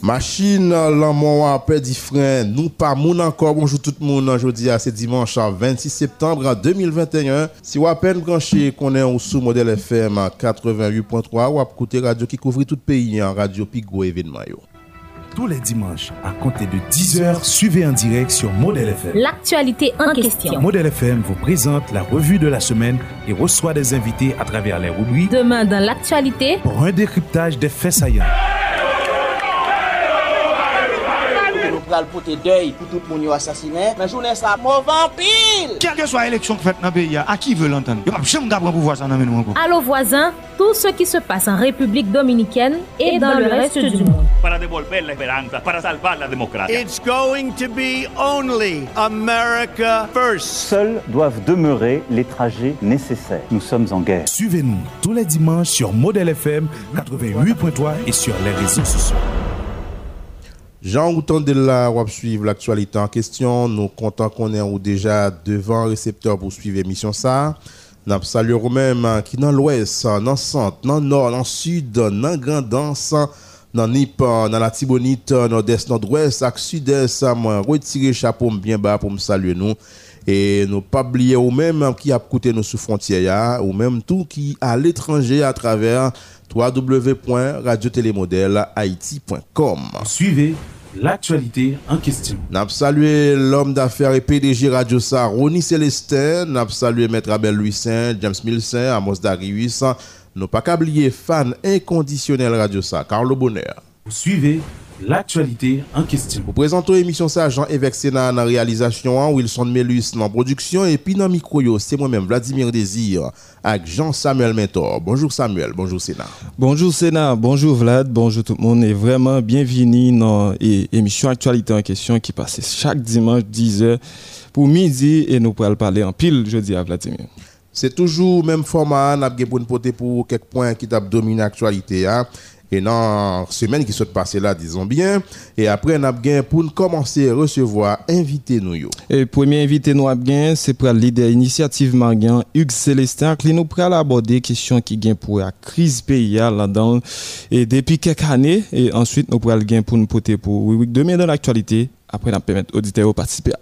Machine l'amour à peu nous pas moun encore bonjour tout le monde aujourd'hui c'est dimanche 26 ah, septembre 2021 ah, si vous à peine branché qu'on est au sous modèle FM 88.3 ou à côté radio qui couvre tout le pays en hein, radio Pigou événement Tous les dimanches à compter de 10h suivez en direct sur Modèle FM L'actualité en question Modèle FM vous présente la revue de la semaine et reçoit des invités à travers les rubriques Demain dans l'actualité pour un décryptage des faits saillants pral porter deuil pour tout le monde assassiné. Mais journée ça mauvais pile. Quelle que soit l'élection que fait dans le pays, à qui veut l'entendre Il pas jamais pour pouvoir ça dans encore. Allô voisins, tout ce qui se passe en République dominicaine et, dans, le, reste, du monde. It's going to be only America first. Seuls doivent demeurer les trajets nécessaires. Nous sommes en guerre. Suivez-nous tous les dimanches sur Model FM 88.3 et sur les réseaux sociaux. Jean Routon de la web suivre l'actualité en question. Nous comptons qu'on est déjà devant récepteur pour suivre l'émission ça. Nous saluons même hein, qui dans l'ouest, hein, dans le centre, dans le nord, dans le sud, dans grand dans dans Nip, hein, dans la Tibonite, nord-est, nord-ouest, à sud-est, moi, retirer chapeau bien bas pour me saluer nous. Et nous pas oublier ou même qui a coûté nos sous frontières, ou même tout qui à l'étranger à travers www.radiotélémodèlehaïti.com. Suivez l'actualité en question. N'a l'homme d'affaires et PDG Radio Sa, Ronnie Célestin. N'a Maître Abel Louisin, James Milsin, Amos Darius. Nous pas oublier fan inconditionnel Radio Sa, Carlo Bonheur. Suivez l'actualité en question. Vous présentons l'émission ça, Jean Évêque Sénat dans la réalisation, hein, Wilson Melus dans la production, et puis dans micro, c'est moi-même, Vladimir Désir, avec Jean-Samuel Mentor. Bonjour Samuel, bonjour Sénat. Bonjour Sénat, bonjour Vlad, bonjour tout le monde, et vraiment bienvenue dans l'émission Actualité en question qui passe chaque dimanche 10h pour midi, et nous pourrons parler en pile jeudi à Vladimir. C'est toujours le même format, hein, nous avons pour pour quelques points qui dominent l'actualité. Hein et dans semaine qui s'est passée là, disons bien. Et après, nous avons pour commencer à recevoir invité nous. Et le premier invité nous avons, c'est pour le leader initiative Marguin, Hugues Célestin, qui nous prend aborder la question qui vient pour la crise pays là Et depuis quelques années, et ensuite, nous pourrons gain pour nous porter pour demain dans l'actualité. Après, nous permettre aux auditeurs de participer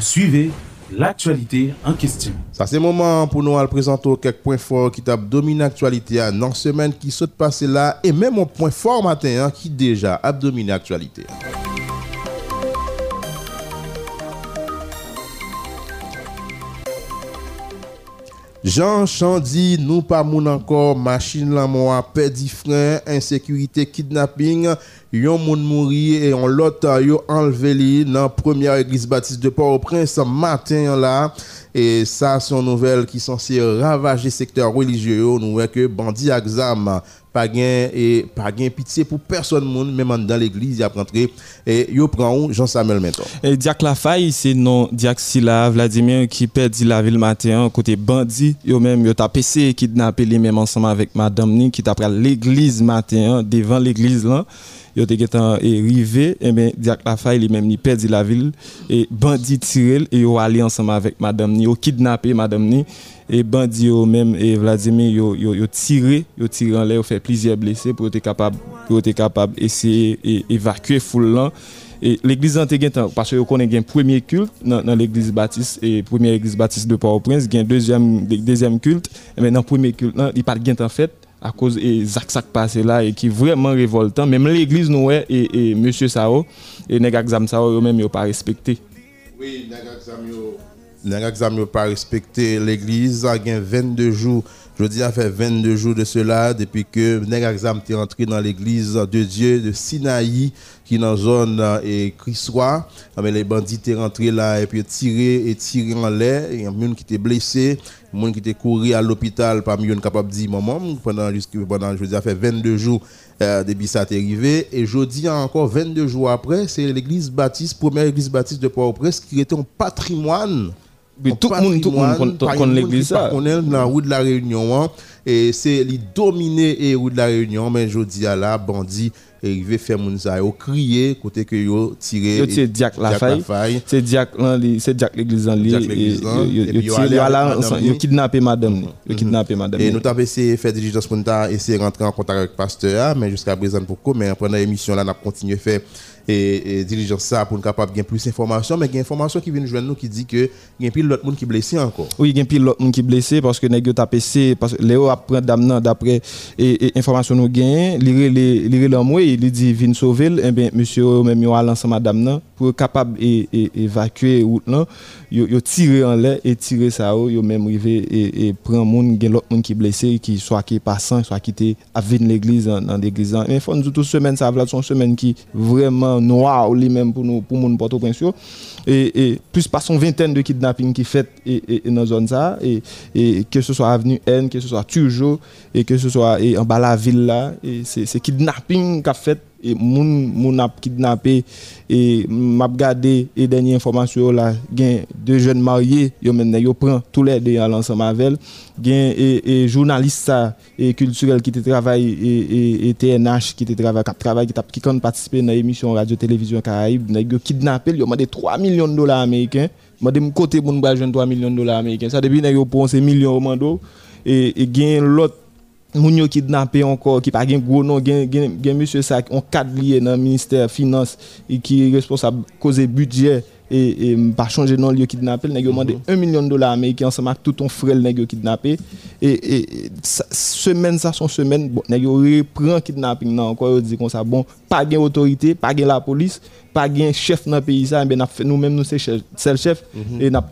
Suivez l'actualité en question. Ça, c'est le moment pour nous à présenter quelques points forts qui tapent l'actualité à hein, la semaine qui saute passer là et même au point fort matin hein, qui déjà abdomine l'actualité. Jean Chandy, nous pas moun encore, machine la moi, paix frein, insécurité, kidnapping, yon moun mouri et on lot enlevé li la première église baptiste de Port-au-Prince ce matin là et ça une nouvelle qui censée ravager secteur religieux nous voyons que bandit examen pas gain et pas pitié pour personne monde même dans l'église il a rentré et yo prend Jean Samuel maintenant et Diac Lafaye c'est non Diak Sila Vladimir qui perdit la ville matin côté bandit yo même yo et kidnappé les même ensemble avec madame ni qui tapé l'église matin hein, devant l'église là yo te et rivé et eh ben Diac Lafaye lui même il perdit la ville et bandit tiré et yo allé ensemble avec madame ni yo kidnappé madame ni et bandits même et Vladimir yo yo, tiré yo tiré en l'air fait plusieurs blessés pour être capable pour être capable essayer et évacuer foule et l'église en parce que connaît un premier culte dans, l'église baptiste et première église baptiste de Port-au-Prince un deuxième deuxième culte dans maintenant premier culte il pas de en fait à cause des zac sac passé là et qui est vraiment révoltant même l'église nous et, et, monsieur Sao et nèg exam Sao eux-mêmes n'ont pas respecté oui les gens n'ont pas respecté l'église, a 22 jours, je dis a fait 22 jours de cela depuis que les gens est entré dans l'église de Dieu de Sinaï qui est dans la zone euh, et Christois, ah, mais les bandits sont rentrés là et puis tiré et tiré en l'air, il y a des gens qui étaient blessés, des gens qui étaient courus à l'hôpital parmi eux capable de dire maman pendant pendant je a fait 22 jours euh, depuis ça est arrivé et je encore 22 jours après, c'est l'église baptiste, première église baptiste de Port-au-Prince qui était un patrimoine tout le monde, tout le l'église ça. On est dans la rue de la Réunion, hein. et c'est les dominer et rue de la Réunion, mais je dis à la bandit, et il veut faire moun sa yo crier côté que yo tirer c'est Jack la faille c'est Jack l'église en li yo a là yo kidnapper madame yo mhm. kidnapper madame et nous avons essayé faire diligence pour essayer rentrer en contact avec pasteur mais jusqu'à présent pourquoi mais pendant l'émission là on a continué faire et, et diligence ça pour nous capable de plus d'informations, mais il y a information qui vient nous nous qui dit que il y a plus d'autres monde qui blessé encore. Oui, il y a plus d'autres monde qui blessé parce que nèg tapé passé parce que Léo apprend dame d'après et, que information nous avons, lire lire l'homme il dit viens sauver et eh bien monsieur même yo lancé lancé madame nan pour capable d'évacuer ils évacuer route là, yo, en l'air et tiré ça yo même arrivé et, et prend monde gagne l'autre monde qui blessé qui soit qui passant, soit qui était à l'église dans l'église. Mais faut nous toute semaine ça être son semaine qui vraiment noir ou lui-même pour nous, pour mon porte au Et, plus par son vingtaine de kidnappings qui fait et, dans zone ça, et, que ce soit Avenue N, que ce soit Turjo, et que ce soit en bas la ville là, et c'est kidnapping qu'a fait et moun moun a kidnappé et m'a regardé et dernière information là gain deux jeunes mariés yo ont pris tous les deux ensemble avec gain et, et journaliste et culturel qui travaille et, et, et, TNH qui travaille qui travaille qui qui radio participer dans émission radio télévision Caraïbes yo kidnappé yo demandé 3 millions de dollars américains Ils ont côté 3 millions de dollars américains ça depuis yo prend ces millions mando et, et gain l'autre qui yo kidnappé encore qui pas de gros nom qui gen, gen monsieur ça on cadre lié dans ministère finance et qui est responsable causer budget et, et par changer non lieu kidnappé il a mhm. demandé 1 million de dollars américains ensemble avec tout ton frère le été kidnappé et, semaine ça son semaine bon nèg repris le kidnapping non encore dit comme ça bon pas gain autorité pas gain la police pas gain chef dans pays ça ben nous mêmes nous sommes chef chef mm -hmm. et n'a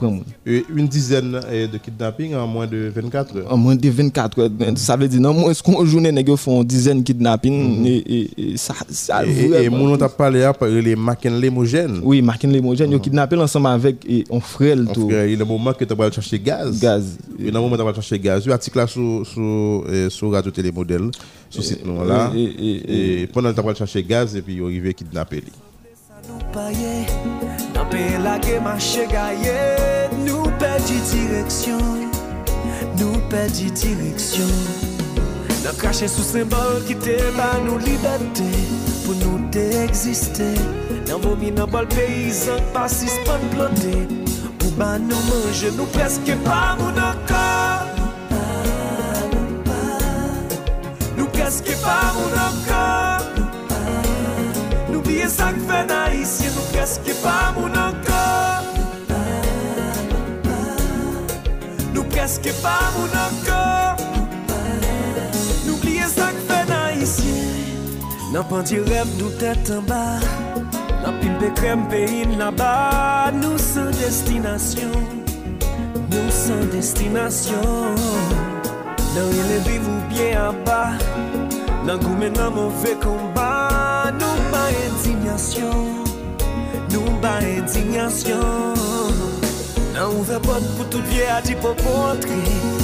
une dizaine eh, de kidnapping en moins de 24 heures en moins de 24 heures ça veut dire non moins qu'on journée nèg font dizaine kidnapping mhm. et, et, ça ça et, mon on t'a parlé à hein, les Macken Lemogène oui machines Lemogène kidnappé ensemble avec on frère. Tout. Frère, il y a un moment que tu vas chercher gaz. Gaz. Il y a un moment que tu vas chercher gaz. il article là sur article sur Radio Télémodèle, sur site là. Et pendant que tu vas chercher gaz et puis il arrivé kidnappé. Nous la direction. Nous la direction. Nous cachons sous symbole qui te nous liberté pour nous exister. Nan vomi nan bal peyizan, pasis pan plote Pou ban nou manje, nou preske pa moun akor Nou preske pa moun akor Nou blye sak ven a isye, nou preske pa moun akor Nou preske pa moun akor Nou blye sak ven a isye Nan pandi rem nou tetan ba Apil pe krem pe in la ba, nou san destinasyon, nou san destinasyon. Nan yon le vivou pye a ba, nan goumen nan mou fe komba, nou ba etzinyasyon, nou ba etzinyasyon. Nan ouve pot pou tout vie a di po potre,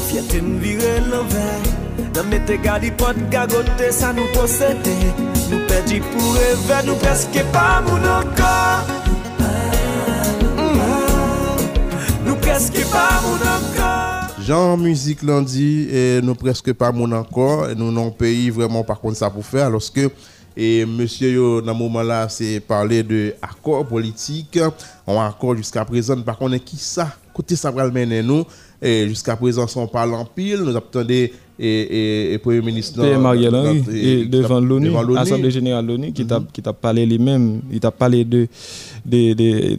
fye ten vi releve, nan mete gadi pot gagote sa nou posete. nous pe pour pou nous Nou peske mm-hmm. pas encore. Nous Nou peske pa encore. anka musique lundi, nous di nous non pays vraiment vraiment par contre ça pour faire. Lorsque Et monsieur, yo, dans ce moment-là, c'est parler d'accord politique. On a accord jusqu'à présent, par contre, qui ça Côté ça va nous. Et jusqu'à présent, on parle en pile. Nous des et, et, Premier ministre. Pierre Henry, devant l'ONU, l'Assemblée générale de l'ONU, qui t'a mhm. parlé les mêmes, il t'a parlé de des, des,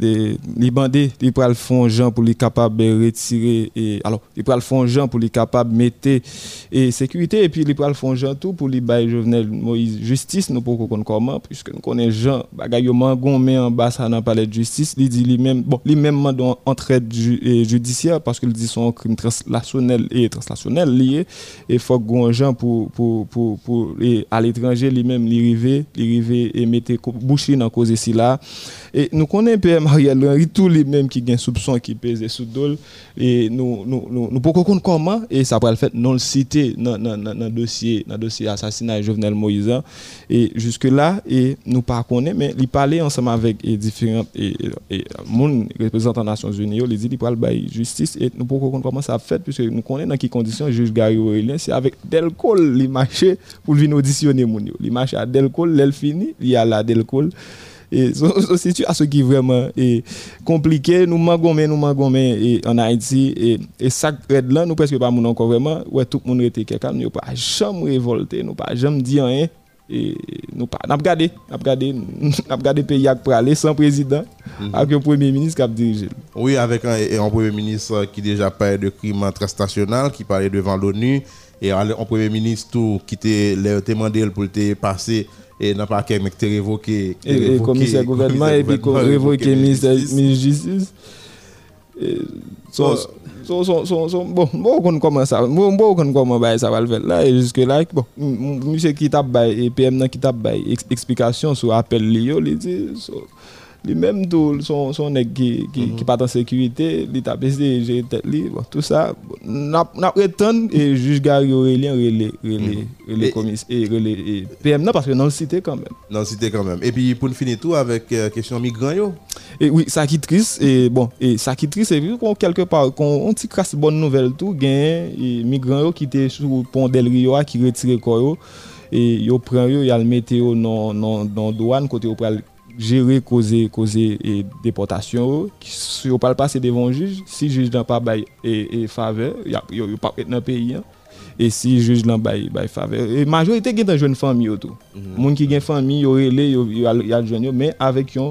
les ils le font gens pour les capables de retirer, et, alors, ils le font gens pour les capables de mettre et sécurité, et puis ils le font gens tout pour les bailler Jovenel Moïse justice, nous ne pouvons comprendre comment, puisque nous connaissons gens, qui mangon, en bas, ça dans palais de justice, il dit lui-même, bon, lui-même mandant judiciaire, parce qu'il dit son crime translationnel et translationnel lié, et faut que gens pour, pour, pour, pour à l'étranger, lui-même, les arriver, les arriver et mettre boucher dans cause ici là. Et nous connaissons PM Ariel Henry, tous les mêmes qui ont des soupçons, qui pèsent sous dol et nous nous nous, pouvons comprendre comment et ça pourrait le fait non le citer dans le dossier assassinat dossier assassinat Jovenel Moïse et jusque là nous et nous pas mais il parlait ensemble avec différents et, et mon représentant Nations Unies il dit il parle de justice et nous pouvons comprendre comment ça fait puisque nous connaissons dans quelles conditions juge Gary Aurélien c'est avec Delcol il marchait pour venir auditionner mon il marchait à Delcol l'elfini fini il y a là Delcol et c'est une situation qui est vraiment eh, compliquée. Nous manquons, nous manquons eh, en Haïti. Et, eh, et ça, là, nous presque pas encore vraiment. Ouais, tout le monde était quelqu'un. Nous pas jamais révolté, nous pas jamais dit rien. Et nous pas. Nous regardé, nous regardé, le pays pour aller sans président, mhm. avec un premier ministre qui a dirigé. Oui, avec un, premier ministre qui déjà parlait de crime transnational, qui parlait devant l'ONU et un premier ministre tout qui était demandé pour te passer et n'a pas qu'à qui révoqué. Et commissaire gouvernement et puis révoqué de justice. Son, e, son, bon, bon, bon, commence ça, bon, bon, comment ça va le faire là, jusque là, bon, monsieur qui et PM qui tape explication sur appel Lio, il dit, les mêmes tout son son nèg qui qui, mm pas en sécurité il t'a pesé j'ai lui tout ça n'a n'a prétendre et juge Gary Aurélien relé relé mhm. relé commissaire e- e et relé PM non parce que non cité quand même non cité quand même et puis pour finir tout avec euh, question migrants et oui ça qui triste et bon et ça qui triste et puis qu'on quelque part qu'on on casse bonne nouvelle tout gain e migrants qui était sous pont del Rio qui retiré quoi et yo prend il y a le météo non non non douane côté au pral gérer causer causer et déportation si on parle passer devant juge si le juge n'a pas bail et, faveur il a pas dans pays hein. et si le juge n'a bail bail faveur et majorité qui dans jeune famille tout mhm. monde qui une famille sont relé ils jeune mais avec eux,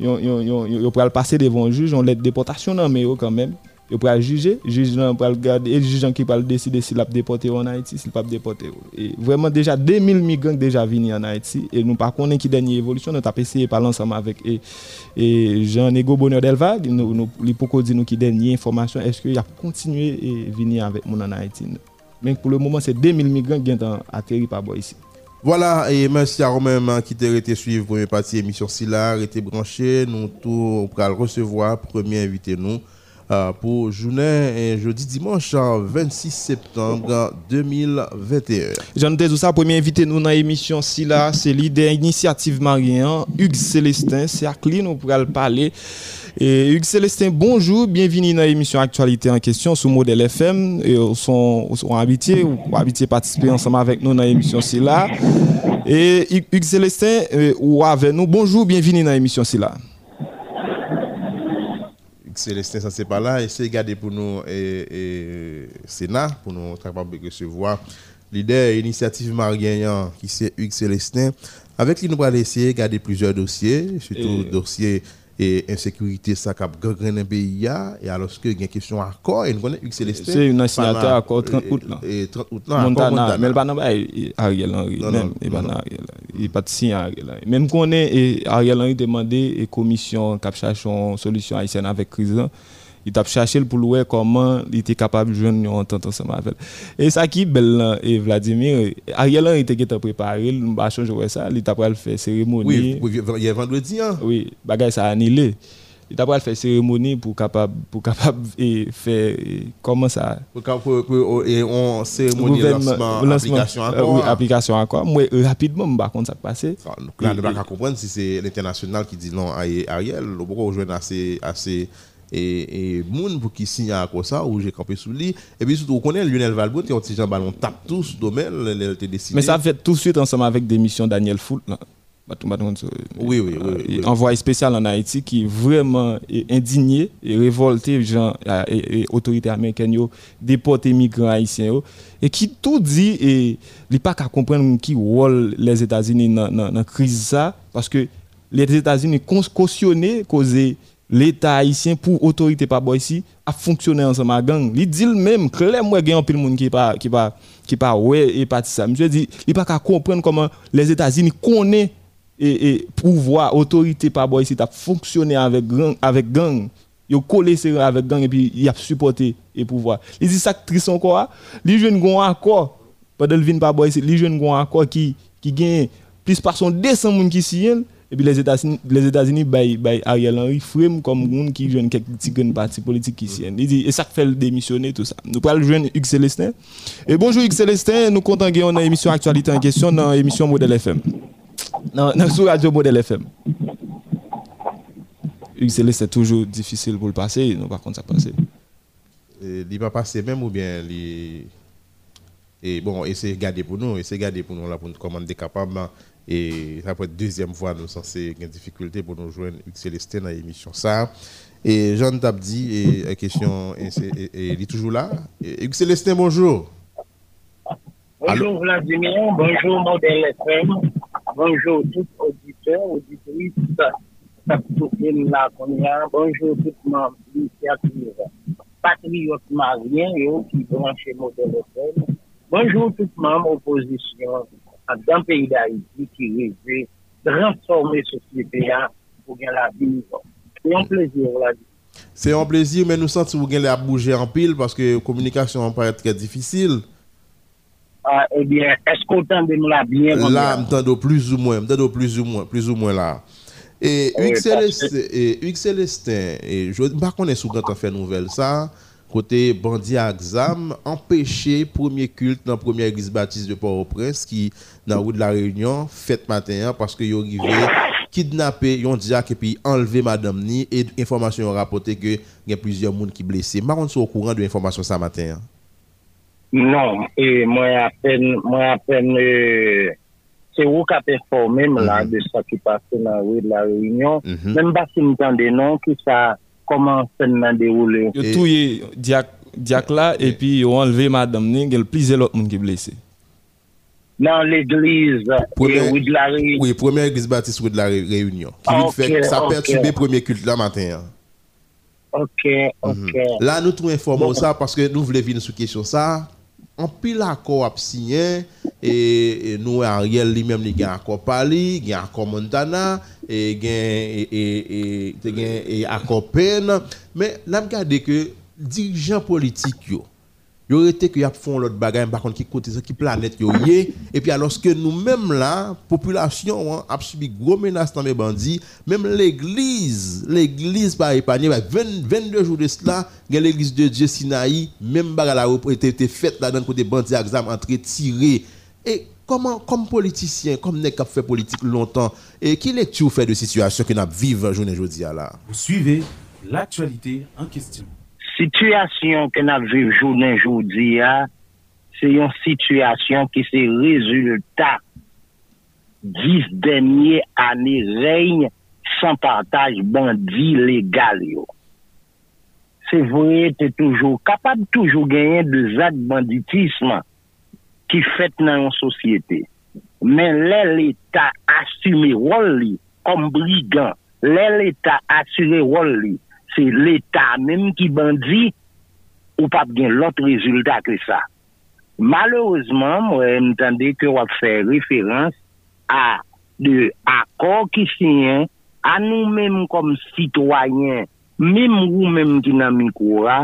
ils ne le pas passer devant juge on l'aide déportation mais quand même yo pral juger juge peut le garder et juge qui le décider s'il a déporter en Haïti s'il pas déporter. et vraiment déjà 2000 migrants déjà venus en Haïti et nous pas connaît qui dernière évolution nous avons essayé parler ensemble avec Jean Ego Bonheur Delva nous nous li poko di nou ki dernière information est-ce qu'il a continué et venir avec nous en Haïti mais pour le moment c'est 2000 migrants qui ont atterri par ici voilà, et merci à Romain hein, qui t'a été suivre première partie émission Silla, été branché, nous tout le recevoir premier invité nous. Euh, pour journée jeudi dimanche 26 hein, septembre 2021. Jean tout ça, premier invité nous dans l'émission si c'est l'idée initiative marien hein. Hugues Célestin, c'est à qui nous pourrons parler. Hugues Célestin, bonjour, bienvenue dans l'émission Actualité en question sous modèle FM. Et sont, sont ou habités participer ensemble avec nous dans l'émission si Et Hugues Célestin, euh, ou avec nous, bonjour, bienvenue dans l'émission si Célestin, ça c'est pas là. Essayez de garder pour nous et, Sénat, pour nous que de recevoir L'idée, initiative Marguerite, qui c'est Hugues Célestin. Avec lui, nous allons essayer de garder plusieurs dossiers, surtout dossiers et insécurité ça cap gangrène pays pays et alors que il y a question accord et nous connaît Hugues Célestin c'est un signataire accord 30 août là et 30 août là Montana mais pas dans Ariel Henry même et pas Ariel il pas signé Ariel Henry même qu'on est Ariel Henry demandé et commission cap une solution haïtienne avec crise il t'a cherché pour voir comment il était capable de jouer en tant ensemble avec et ça qui belle et Vladimir Ariel a était préparé il va changé ça il t'a pas faire cérémonie oui il y a vendredi hein oui bagaille ça annulé il t'a pas faire cérémonie pour capable pour capable et faire comment ça pour et on cérémonie lancement application euh, encore oui hein. application encore moi euh, rapidement me contre ça passé là ne pas comprendre si c'est l'international qui dit non à Ariel pourquoi on joue assez assez et, moun qui signe à quoi ça, où j'ai campé sous lit, Et puis surtout, on connaît Lionel Valbot, et on dit Ballon tape tous, domaine, elle était Mais ça fait tout de suite ensemble avec des missions Daniel Foul. Euh, oui, oui, oui. Euh, envoyé spécial en Haïti qui est vraiment euh, indigné et révolté, gens et, autorités américaines, déportés migrants haïtiens, et qui tout dit, et il pas qu'à comprendre qui rôle les États-Unis dans la crise, ça, parce que les États-Unis cautionnaient, causer l'État haïtien pour autorité pas boy a fonctionné ensemble à gang. Il dit le même clairement gagne pile monde qui pas qui pas qui pas ouais et pas ça. Monsieur dit il pas qu'à comprendre comment les États-Unis connaissent et, et pouvoir autorité pas boy ici t'a fonctionné avec gang avec gang. Yo collé avec gang et puis il a supporté et pouvoir. Il dit ça triste hein. Les jeunes gon accord pendant le vin pa les jeunes accord qui qui gagne plus par son 200 monde qui et puis les États-Unis, Ariel Henry, frime comme monde qui jeune quelques petite parti politique ici. Il dit, et ça fait le démissionner, tout ça. Nous parlons jeune Hugues Célestin. Et bonjour Hugues Célestin, nous comptons gagner une émission Actualité en question, dans l'émission Modèle FM. Non, la Radio Modèle FM. Hugues Célestin, c'est toujours difficile pour le passer, nous par contre ça passe. Il va passer même ou bien il... Et bon, essayez de garder pour nous, essayez de garder pour nous là pour nous commander capablement et après deuxième fois, nous censés une difficulté pour nous joindre à Célestin dans l'émission ça. Et Jean Tabdi, et, question, est toujours là. Hugues Célestin, bonjour. Bonjour Allô? Vladimir, bonjour Modèle FM, bonjour tout auditeur, auditrice, là, bonjour tout le monde, initiative, patriote marien, qui branché Modèle FM, bonjour tout le monde, opposition, dans un pays d'Haïti qui ki transformer ce sosyete pour pour la vie. C'est un plaisir, plezi ou la un plaisir, mais nous sentons nou santi que gen la en pile parce que la communication pare très difficile. Ah, est eh qu'on tente de nous la bien? La, de plus ou tente de plus ou moins, plus ou moins là. Et eh, Hugues et eh, eh, je ne sais pas si vous avez fait nouvelle, ça, côté bandit à exam, empêché premier culte dans la première église baptiste de Port-au-Prince qui dans la rue de la Réunion, fête matin, hein, parce que ont arrivé kidnappé, yon diak et puis enlevé madame ni, et information rapporté que y a plusieurs personnes qui blessés. vous on au courant de l'information ce matin. Hein. Non, et moi à peine, moi à peine, euh, c'est vous qui avez informé là mhm. de ce qui passé dans la rue de la Réunion. Mhm. Même pas si vous des noms qui ça commence à se dérouler tout diak, diak là et puis ont enlevé madame ni, il y a plusieurs autres qui blessés dans l'église oui, de la Oui, première église baptiste de la Réunion. Qui fait fait, ça perturbe le premier culte là matin. Hein. Ok, mhm. ok. Là, nous tout informons ça parce que nous voulons venir sur question ça. En pile à a signé et, nous Ariel lui-même il a accord Pali, il a accord Montana et il et, et, et accord Penn mais là regardez que dirigeants politiques il aurait été qu'il y a font l'autre bagarre, par contre qui côté qui planète yo et puis alors que nous-mêmes là population hein, a subi gros menace dans les bandits même l'église l'église par épargnée bah, 22 jours de cela l'église de Dieu Sinaï même bagarre la été faite là dans côté bandits examen entré tiré et comment comme politicien comme nèg qui fait politique longtemps et qui tu fait de situation que nous vivons journée aujourd'hui là vous suivez l'actualité en question Sityasyon ke nan vejou nan joudiya, se yon sityasyon ki se rezultat 10 denye ane reyn san partaj bandi legal yo. Se vwe te toujou kapab toujou genyen de zade banditisman ki fèt nan yon sosyete. Men lè l'Etat asyme wolli ombligan, lè l'Etat asyme wolli c'est l'État mèm ki bandi ou pap gen l'ot rezultat kre sa. Malheureseman, mwen entende kè wap fè rèferans a de akor kisiyen, a nou mèm kom sitwayen, mèm ou mèm dinamikoura,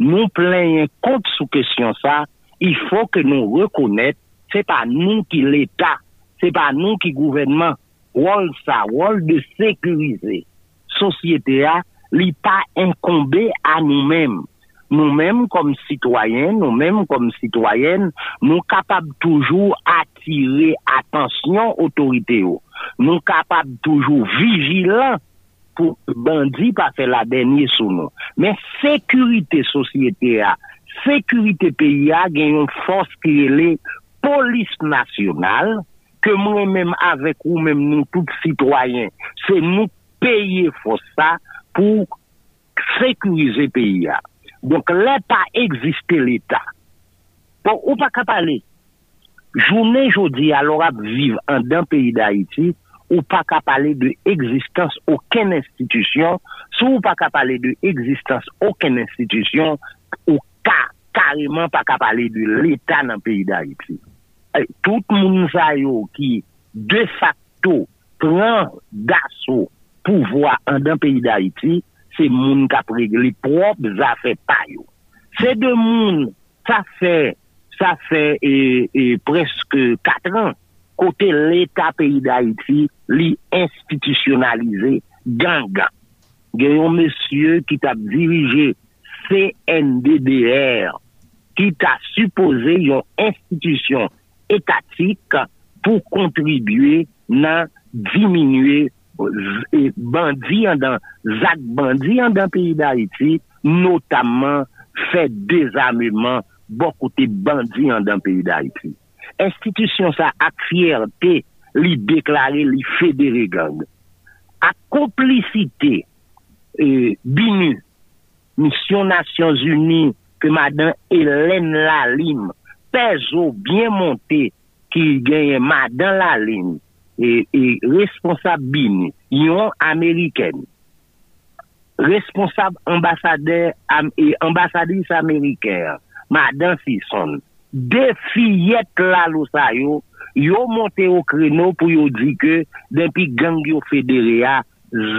nou plèyen kont sou kèsyon sa, i fò kè nou rekounèt, c'est pa nou ki l'État, c'est pa nou ki gouvernement wòl sa, wòl de sekurize sosyete a li pa enkombe a nou menm. Nou menm kom sitwayen, nou menm kom sitwayen, nou kapab toujou atire atansyon otorite yo. Nou kapab toujou vijilan pou bandi pa fe la denye sou nou. Men, sekurite sosyete a, sekurite peyi a, gen yon fos ki ele polis nasyonal, ke mwen menm avek ou menm nou tout sitwayen. Se nou peye fos sa, pour sécuriser le pays. Donc, l'État existe l'État. ne ou pas qu'à parler. Journée, jeudi, à vivre en d'un pays d'Haïti, ou pas qu'à parler de existence aucune institution, si ou pas qu'à parler de existence aucune institution, ou ne carrément pas qu'à parler de l'État dans le pays d'Haïti. Tout le monde qui, de facto, prend d'assaut pouvoi an dan peyi da iti, se moun ka preg li prop, za fe payo. Se de moun, sa fe, sa fe e preske katran, kote l'eta peyi da iti, li institisyonalize ganga. Gen yon monsye ki ta dirije CNBDR, ki ta suppose yon institisyon etatik pou kontribue nan diminue zak bandi an dan peyi da iti, notaman fè dezameman bo kote bandi an dan peyi da iti. Institusyon sa ak fiertè li deklare li federe gang. A komplicite binu Mission Nations Unis ke madan elen la lim pezo bien montè ki genye madan la lim pezo bien montè E, e responsab bin yon Ameriken responsab ambasade e ambasadis Ameriken ma dan si son de fiyet la lo sa yo yo monte yo kreno pou yo dike denpi gang yo federea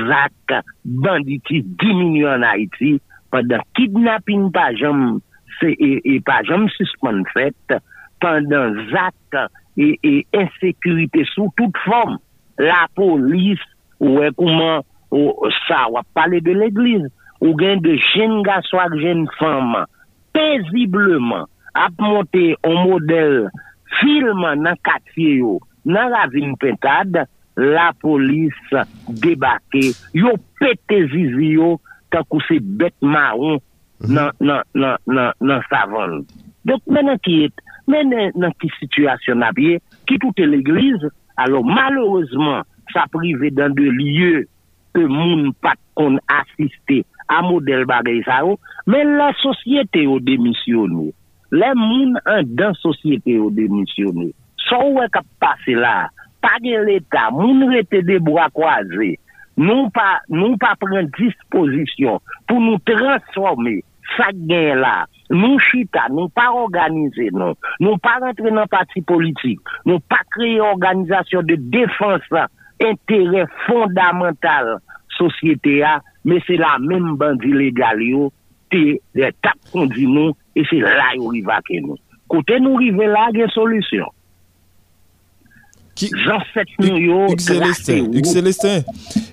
zak banditi diminu an Haiti pandan kidnapping pa jom e, e pa jom suspenset pandan zak e, e insekurite sou tout fom. La polis, ou ekouman, mm-hmm. sa wap pale de l'eglise, ou gen de jen gaswak jen fom, pezibleman, ap monte ou model, filman nan katye yo, nan la vin pentade, la polis debake, yo pete vizio, tan kouse bet ma ou, nan savon. Dok men an ki ete, Men nan ki situasyon apye, ki toute l'Eglise, alo malouzman sa prive dan de liye ke moun pat kon asiste a model bagay sa ou, men la sosyete ou demisyonou. La moun an dan sosyete ou demisyonou. Sa ou wè kap pase la, pa gen l'Etat, moun wè te debo akwaze, nou pa pren disposisyon pou nou transforme sa gen la. nous chita, nous pas organisé, nous Nous pas rentrer dans parti politique. Nous pas créer organisation de défense, intérêt fondamental, société a, mais c'est la même bande illégale, qui t'as conduit nous, et c'est là où il va que nous. Côté nous arriver là, il y a une solution. Yük selestèn, yük selestèn,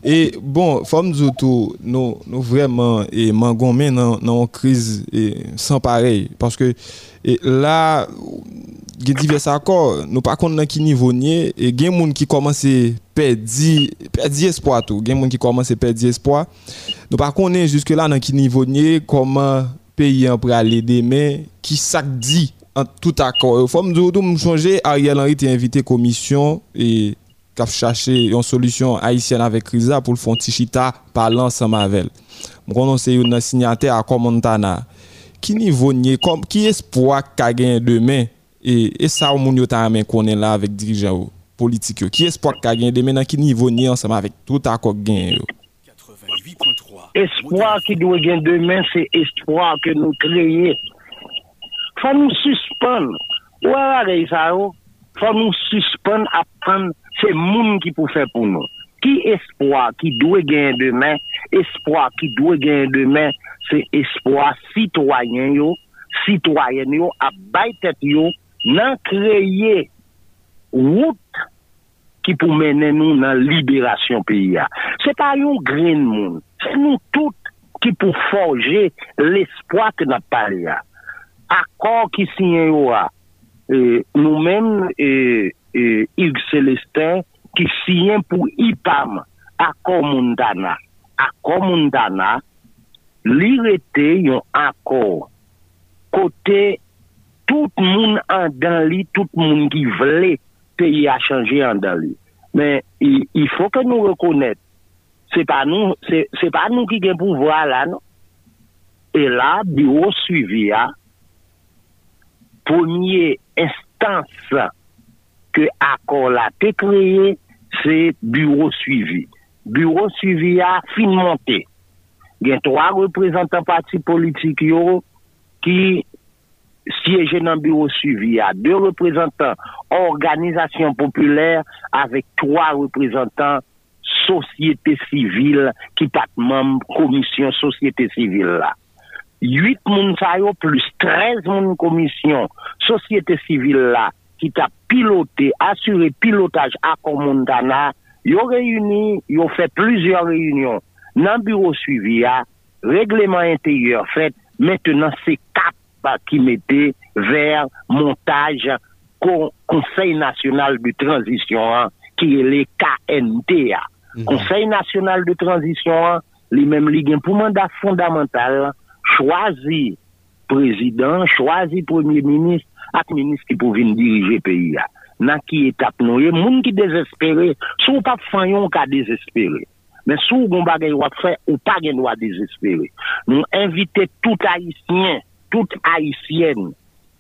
e bon, fòm djoutou nou vreman e man gomè nan an kriz san parey, paske la gen divers akor, nou pakon nan ki nivonye, e gen moun ki komanse perdi espoi tou, gen moun ki komanse perdi espoi, nou pakonnen juske la nan ki nivonye, koman peyi an pre alè demè, ki sak di, An tout akon. Fom doudou m chonje, Ariel Henry te invite komisyon e kap chache yon solusyon Aisyen avèk Riza pou l'fon Tichita palan samanvel. M konon se yon nan sinyate akon montana. Ki nivonye, ki espwa k agen demen e sa ou moun yo ta amen konen la avèk dirijan ou politik yo. Ki espwa k agen demen nan ki nivonye an saman avèk tout akon gen yo. Espwa ki dwe gen demen se espwa ke nou kreyen Fa nou suspon, wala reysa yo, fa nou suspon apan se moun ki pou fe pou nou. Ki espoa ki dwe gen demen, espoa ki dwe gen demen, se espoa sitwayen yo, sitwayen yo, ap baytet yo nan kreye wout ki pou mene nou nan liberasyon piya. Se pa yo green moun, se nou tout ki pou forje l'espoa ki nan palya. akor ki sinyen yo a, e, nou men Yig e, e, Celestin ki sinyen pou IPAM akor moun dana. Akor moun dana, li rete yon akor kote tout moun an dan li, tout moun ki vle peyi a chanje an dan li. Men, y fo ke nou rekounet. Se pa nou, se pa nou ki gen pou vwa la nou. E la, bi ou suivi ya Premier instance ke akor la te kreye, se bureau suivi. Bureau suivi a fin monté. Gen 3 reprezentant parti politik yo ki siyeje nan bureau suivi. De reprezentant organizasyon populer avek 3 reprezentant sosyete sivil ki patman komisyon sosyete sivil la. 8 moun plus 13 moun komisyon, société civile qui ki ta piloté asure pilotage akon moun réuni, yo ont fait plusieurs réunions. reyunyon. Nan bureau suivi ya, intérieur. fait, maintenant maintenant se kap qui mette vers montage Conseil National de Transition hein, qui est le KNT mhm. Conseil National de Transition an, li menm li gen fondamental Chwazi prezident, chwazi premier-ministre, ak-ministre ki pou vin dirije peyi ya. Nan ki etap nou, yon moun ki dezespere, sou pa fanyon ka dezespere. Men sou ou gomba gen yon wap fwe, ou pa gen yon wap dezespere. Nou invite tout haisyen, tout haisyen,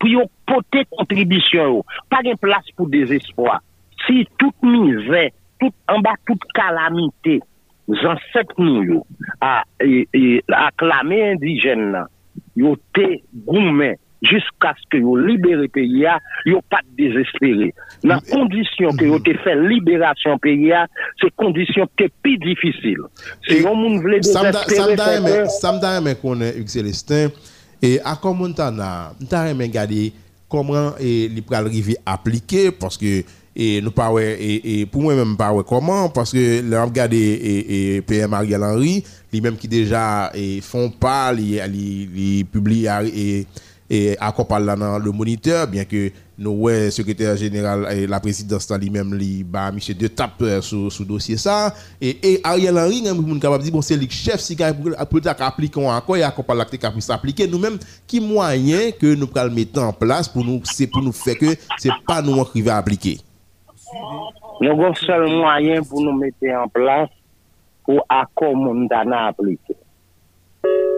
pou yon pote kontribisyon ou, pa gen plas pou dezespoi. Si tout mizè, tout kalamite... janset nou yo ak e, e, lame indijen nan yo te goumen jiska sk yo libere pe ya yo pat desespere nan mm-hmm. kondisyon ke yo mm-hmm. te fe liberasyon pe ya, se kondisyon ke pi difisil se yon moun vle desespere Sam da yon men konen Yves Celestin e akon moun ta nan ta yon men gadi komran e li pral rivi aplike paske et nous pas et, et, pour moi même pas comment parce que là et, PM Ariel Henry lui-même qui déjà et font pas les publie et et dans le moniteur bien que nous ouais secrétaire général et la présidence lui-même lui bah monsieur deux euh, sur sur dossier ça et, Ariel Henry même capable dire bon c'est le chef si peut appliquer un accord et accord a là qui s'appliquer nous-mêmes qui moyen que nous le mettre en place pour nous c'est pour nous faire que c'est pas nous qui va appliquer Nou gòp sèl mwanyen pou nou mette yon plas pou akou moun dana aplikè.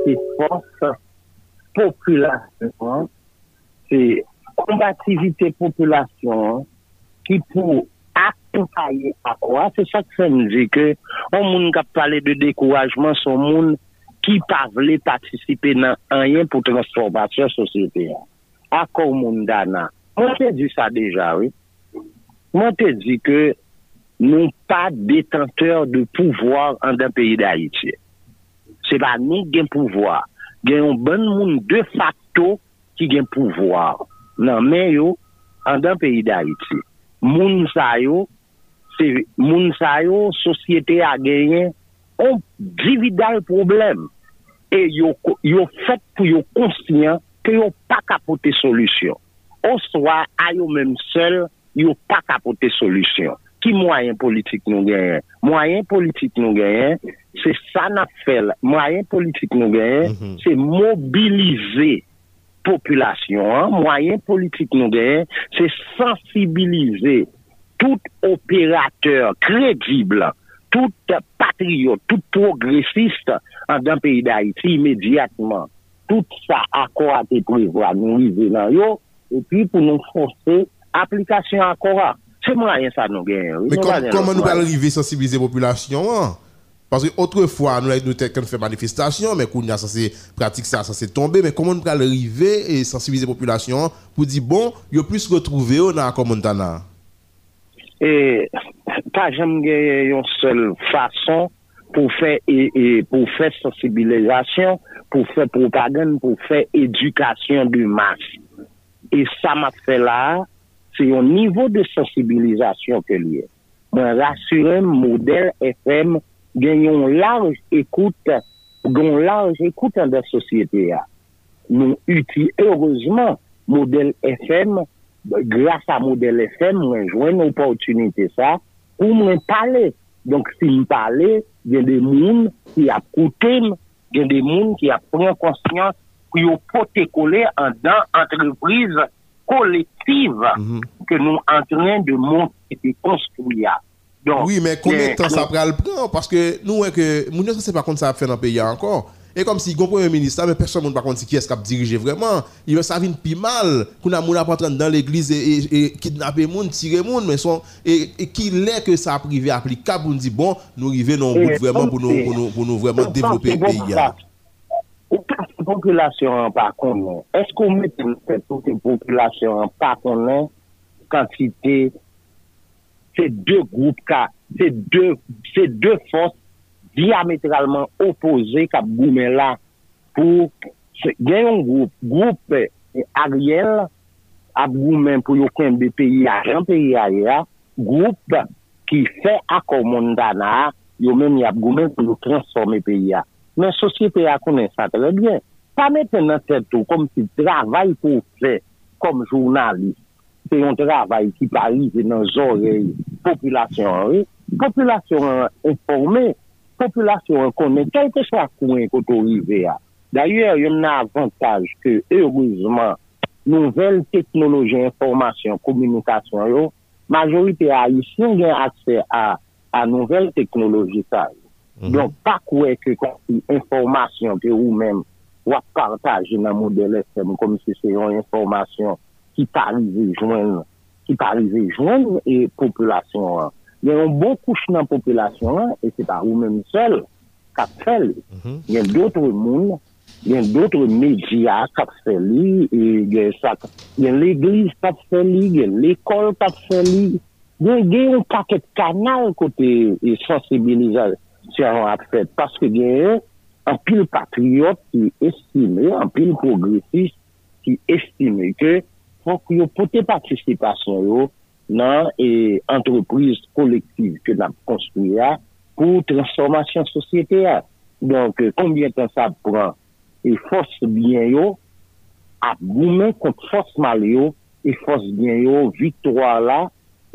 Si fòs, populasyon, si kombativite populasyon ki pou akou faye akwa, se sèk sèm zi ke ou moun kap pale de dekouajman sou moun ki pa vle patisipe nan anyen pou transformasyon sosyete. Akou moun dana. Moun te di sa deja wè. mante zi ke nou pa detenteur de pouvoir an den peyi da iti. Se pa nou gen pouvoir. Gen yon bon moun de facto ki gen pouvoir. Nan men yo, an den peyi da iti. Moun sa yo, moun sa yo, sosyete a genyen, on divi dal problem. E yo fok pou yo konsyen, ke yo pa kapote solusyon. On swa a yo menm sel yo pa kapote solusyon. Ki mwayen politik nou genyen? Mwayen politik nou genyen, se sanap fel. Mwayen politik nou genyen, mhm. se mobilize populasyon. Mwayen politik nou genyen, se sensibilize tout operateur kredible, tout patriot, tout progressiste an dan peyi da iti imediatman. Tout sa akwa te prezo an nou vize nan yo. E pi pou nou fose application encore. C'est moyen ça nous gagnons. Mais comment nous allons arriver à sensibiliser la population Parce que autrefois, nous avons fait une manifestation, mais quand nous avons pratique ça, s'est tombé. Mais comment nous allons arriver à sensibiliser la population pour dire, bon, il plus retrouver dans la communauté Et pas jamais une seule façon pour faire, pour faire sensibilisation, pour faire propagande, pour faire éducation du masque, Et ça m'a fait là, se yon nivou de sensibilizasyon ke liye. Mwen rasyurem model FM gen yon larj ekoute, gen yon larj ekoute an da sosyete ya. Mwen uti heurezman model FM, glas a model FM, mwen jwenn ou poutunite sa, pou mwen pale. Donk si mwen pale, gen de moun ki ap koutem, gen de moun ki ap pren konsyans pou yo pote kole an dan entreprise collective mhm. que nous en train de monter de construire. Donc, oui, mais comment ça prend le prendre Parce que nous, hein, que, nous ne savons pas comment ça va faire dans le pays encore. Et comme si le premier ministre, mais personne ne sait qui est-ce qui a dirigé vraiment. Il va savoir plus mal qu'on a moun pas dans l'église et, kidnapper moun, tirer tiré mais son, et, qui l'est que ça a privé applicable pour nous dire bon, nous arrivons vraiment pour nous, pour nous, vraiment développer le pays. populasyon an pa konon, eskou mète mète toute populasyon an pa konon, kansite se de group ka, se de se de fos diametralman opose kap goumen la pou gen yon group, group ariel ap goumen pou yo kende peyi ayan, peyi ayan group ki fè ak omon dana, yo mème ap goumen pou yo transforme peyi ayan mè soci peyi a konen sa tre bè pa mette nan sè tou kom si travay pou fè kom jounalist, se yon travay ki parize nan zorey populasyon an re, populasyon an informe, populasyon an konen, tel te chwa kouen koto rive a. D'ayè, yon avantage ke, heureusement, nouvel teknoloji, informasyon, komunikasyon yo, majorite a yon sè gen akse a nouvel teknoloji sa yo. Mhm. Don pa kouen ke kon si informasyon ke ou menm Wap partaj nan model SM komise se yon informasyon ki parize joen ki parize joen e populasyon an. Gen yon bon kouch nan populasyon an e se ta ou men sel, kapsel. Mhm. Gen doutre moun, gen doutre media kapseli e gen l'eglise kapseli, gen l'ekol kapseli, gen gen yon paket kanal kote e sensibilize si yon apfet. Paske gen yon, An pil patriote ki esime, an pil progressiste ki esime ke fok yo pote patrisipasyon yo nan e, entroprize kolektiv ke nan konstruya pou transformasyon sosyete a. Donk, konbien tan sa pran e fos bien yo, ap goumen kont fos male yo, e fos bien yo, yon vitwa la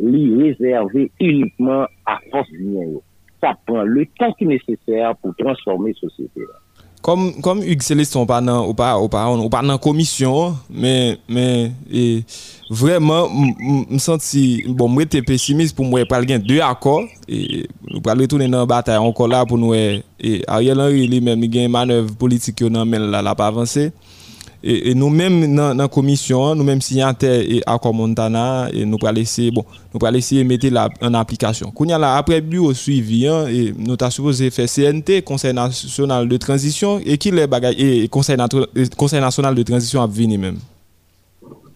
li rezerve inipman a fos bien yo. pa pran le tan ki neseser pou transforme sosyete la. Kom Yükselist ou pa nan komisyon, mwen te pesimist pou mwen pral gen dwe akor, mwen pral gen nan batay anko la pou mwen, a yon lanri li men mi gen manev politik yo nan men la pa avanse, et, nous-mêmes dans la commission, nous-mêmes signataires et accord Montana, et nous pas laisser bon, nous mettre en application. Là, après bureau suivi, hein, et nous avons supposé faire CNT, Conseil national de transition, et qui les bagages, et Conseil, national de transition a venir même.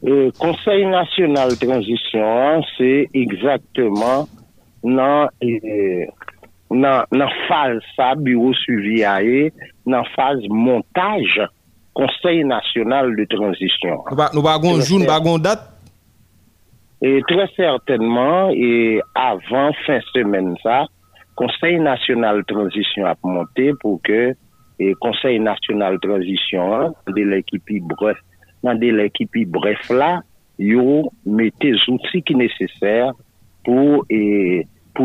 Le euh, Conseil national de transition, hein, c'est exactement dans la euh, phase, bureau suivi, dans la phase montage konsey nasyonal de tranzisyon. Nou bagon joun, bagon dat? Très certainement, avant fin sèmen sa, konsey nasyonal tranzisyon ap monte pou ke konsey nasyonal tranzisyon an, nan de l'ekipi bref la, yo mette zout si ki nesesèr pou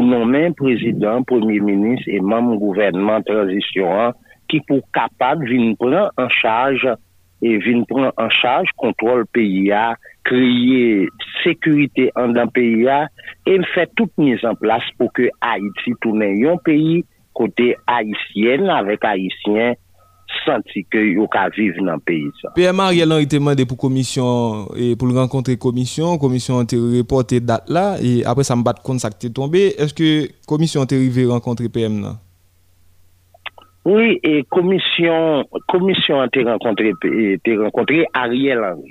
nan men prezident, premier-ministre et même gouvernement tranzisyon an ki pou kapad vin pran an chaj, e vin pran an chaj, kontrol PIA, kreye sekurite an dan PIA, e mfè tout miz an plas pou ke Haiti toumen yon peyi, kote Haitien, avèk Haitien, santi ke yon ka vive nan peyi sa. PMA yon an ite mwande pou komisyon, e pou l renkontre komisyon, komisyon an te repote dat la, e apre sa mbat kont sa ki te tombe, eske komisyon an te rive renkontre PMA nan? Ouye, komisyon an te renkontre te renkontre Ariel Henry.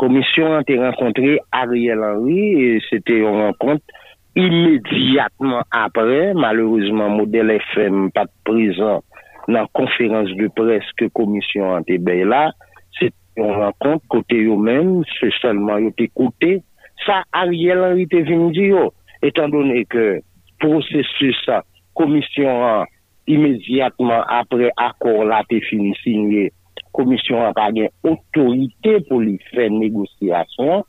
Komisyon an te renkontre Ariel Henry e se te renkontre imediatman apre, malerouzman, model FM, pa de prizan nan konferans de preske komisyon an te bela, se te renkontre kote yo men, se salman yo te kote, sa Ariel Henry te veni di yo, oh, etan donen ke prosesus an komisyon an imediatman apre akor la te fini signye komisyon a gwen otorite pou li fè negosyasyon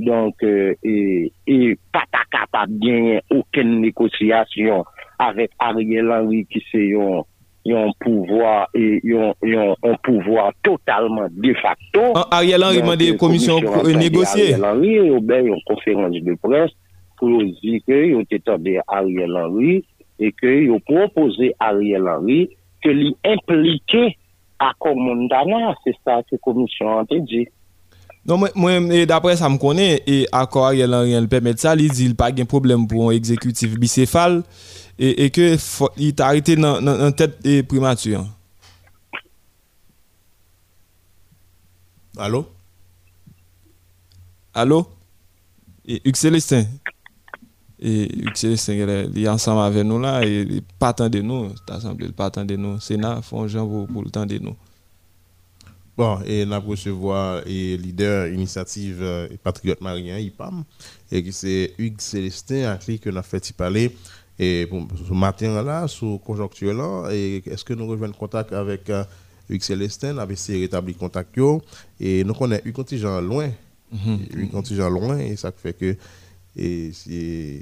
donk e euh, patak a gwen ouken negosyasyon avèk Ariel Henry ki se yon pouvoi yon pouvoi totalman de facto ah, Ariel Henry man euh, de komisyon negosye yon konferans de pres pou lo zike yon tetan de Ariel Henry E ke yo propoze Ariel Henry ke li implike akon moun dana, se sa, se komisyon an te di. Non, mwen, mwen, dapre sa m konen, e akon Ariel Henry an li pèmèd sa, li di l pa gen problem pou an exekutif bicefal, e, e ke it a rete nan tèt e, prematur. Alo? Alo? E, Uxel Esten? E, Uxel Esten? et Hugues Célestin il est ensemble avec nous là, et il pas de nous, l'Assemblée, il pas de nous, Sénat, font gens pour, pour le temps de nous. Bon, et nous voir et leader initiative euh, patriote marien IPAM, et qui c'est Hugues Célestin, à qui que nous fait parler, et ce matin là, sous conjoncture là, et est-ce que nous rejoignons contact avec euh, Hugues Célestin, avec ses rétablis contact, et nous connaissons Hugues Contingent loin, mhm. Hugues Contingent loin, et ça fait que et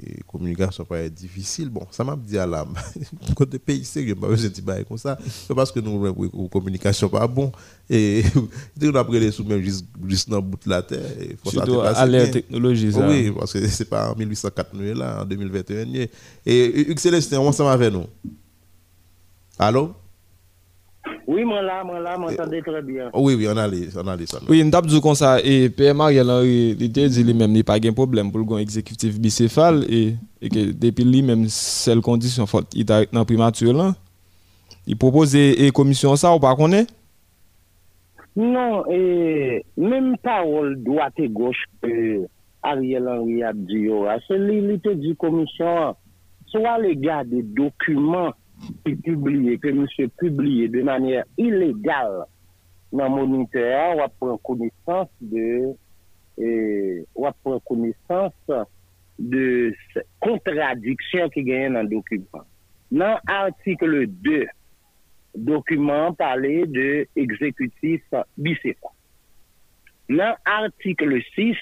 la communication paraît difficile. Bon, ça m'a dit à l'âme. Côté pays, pays sérieux, je de dis comme ça. C'est parce que nous, la communication pas bon. Et on a pris les sous même juste dans le bout de la terre. aller à la technologie. Oui, parce que c'est pas en 1804 nous sommes là, en 2021. Et Excellence, on s'en avec nous. Allô? Oui, mwen la, mwen la, mwen sa dey trebyan. Oui, oui, an ale, an ale sa. Oui, ndap djou kon sa, e pè marye l'anri, li te di li mèm, li pa gen problem pou l'gon exekutif bisefal, e, e ke depi li mèm sel kondisyon fote, i tarik nan primatur lan, i propose e komisyon sa ou pa konen? Non, e, mèm parol dwa te goche pe a rye l'anri abdi yo, se li te di komisyon, sou a le gade dokumen, Que nous se publie de manière illégale nan moniteur ou a prekonnaissance ou e, a prekonnaissance de contradiction qui gagne nan dokument. Nan artikel 2, dokument parle de exécutif bicéphale. Nan artikel 6,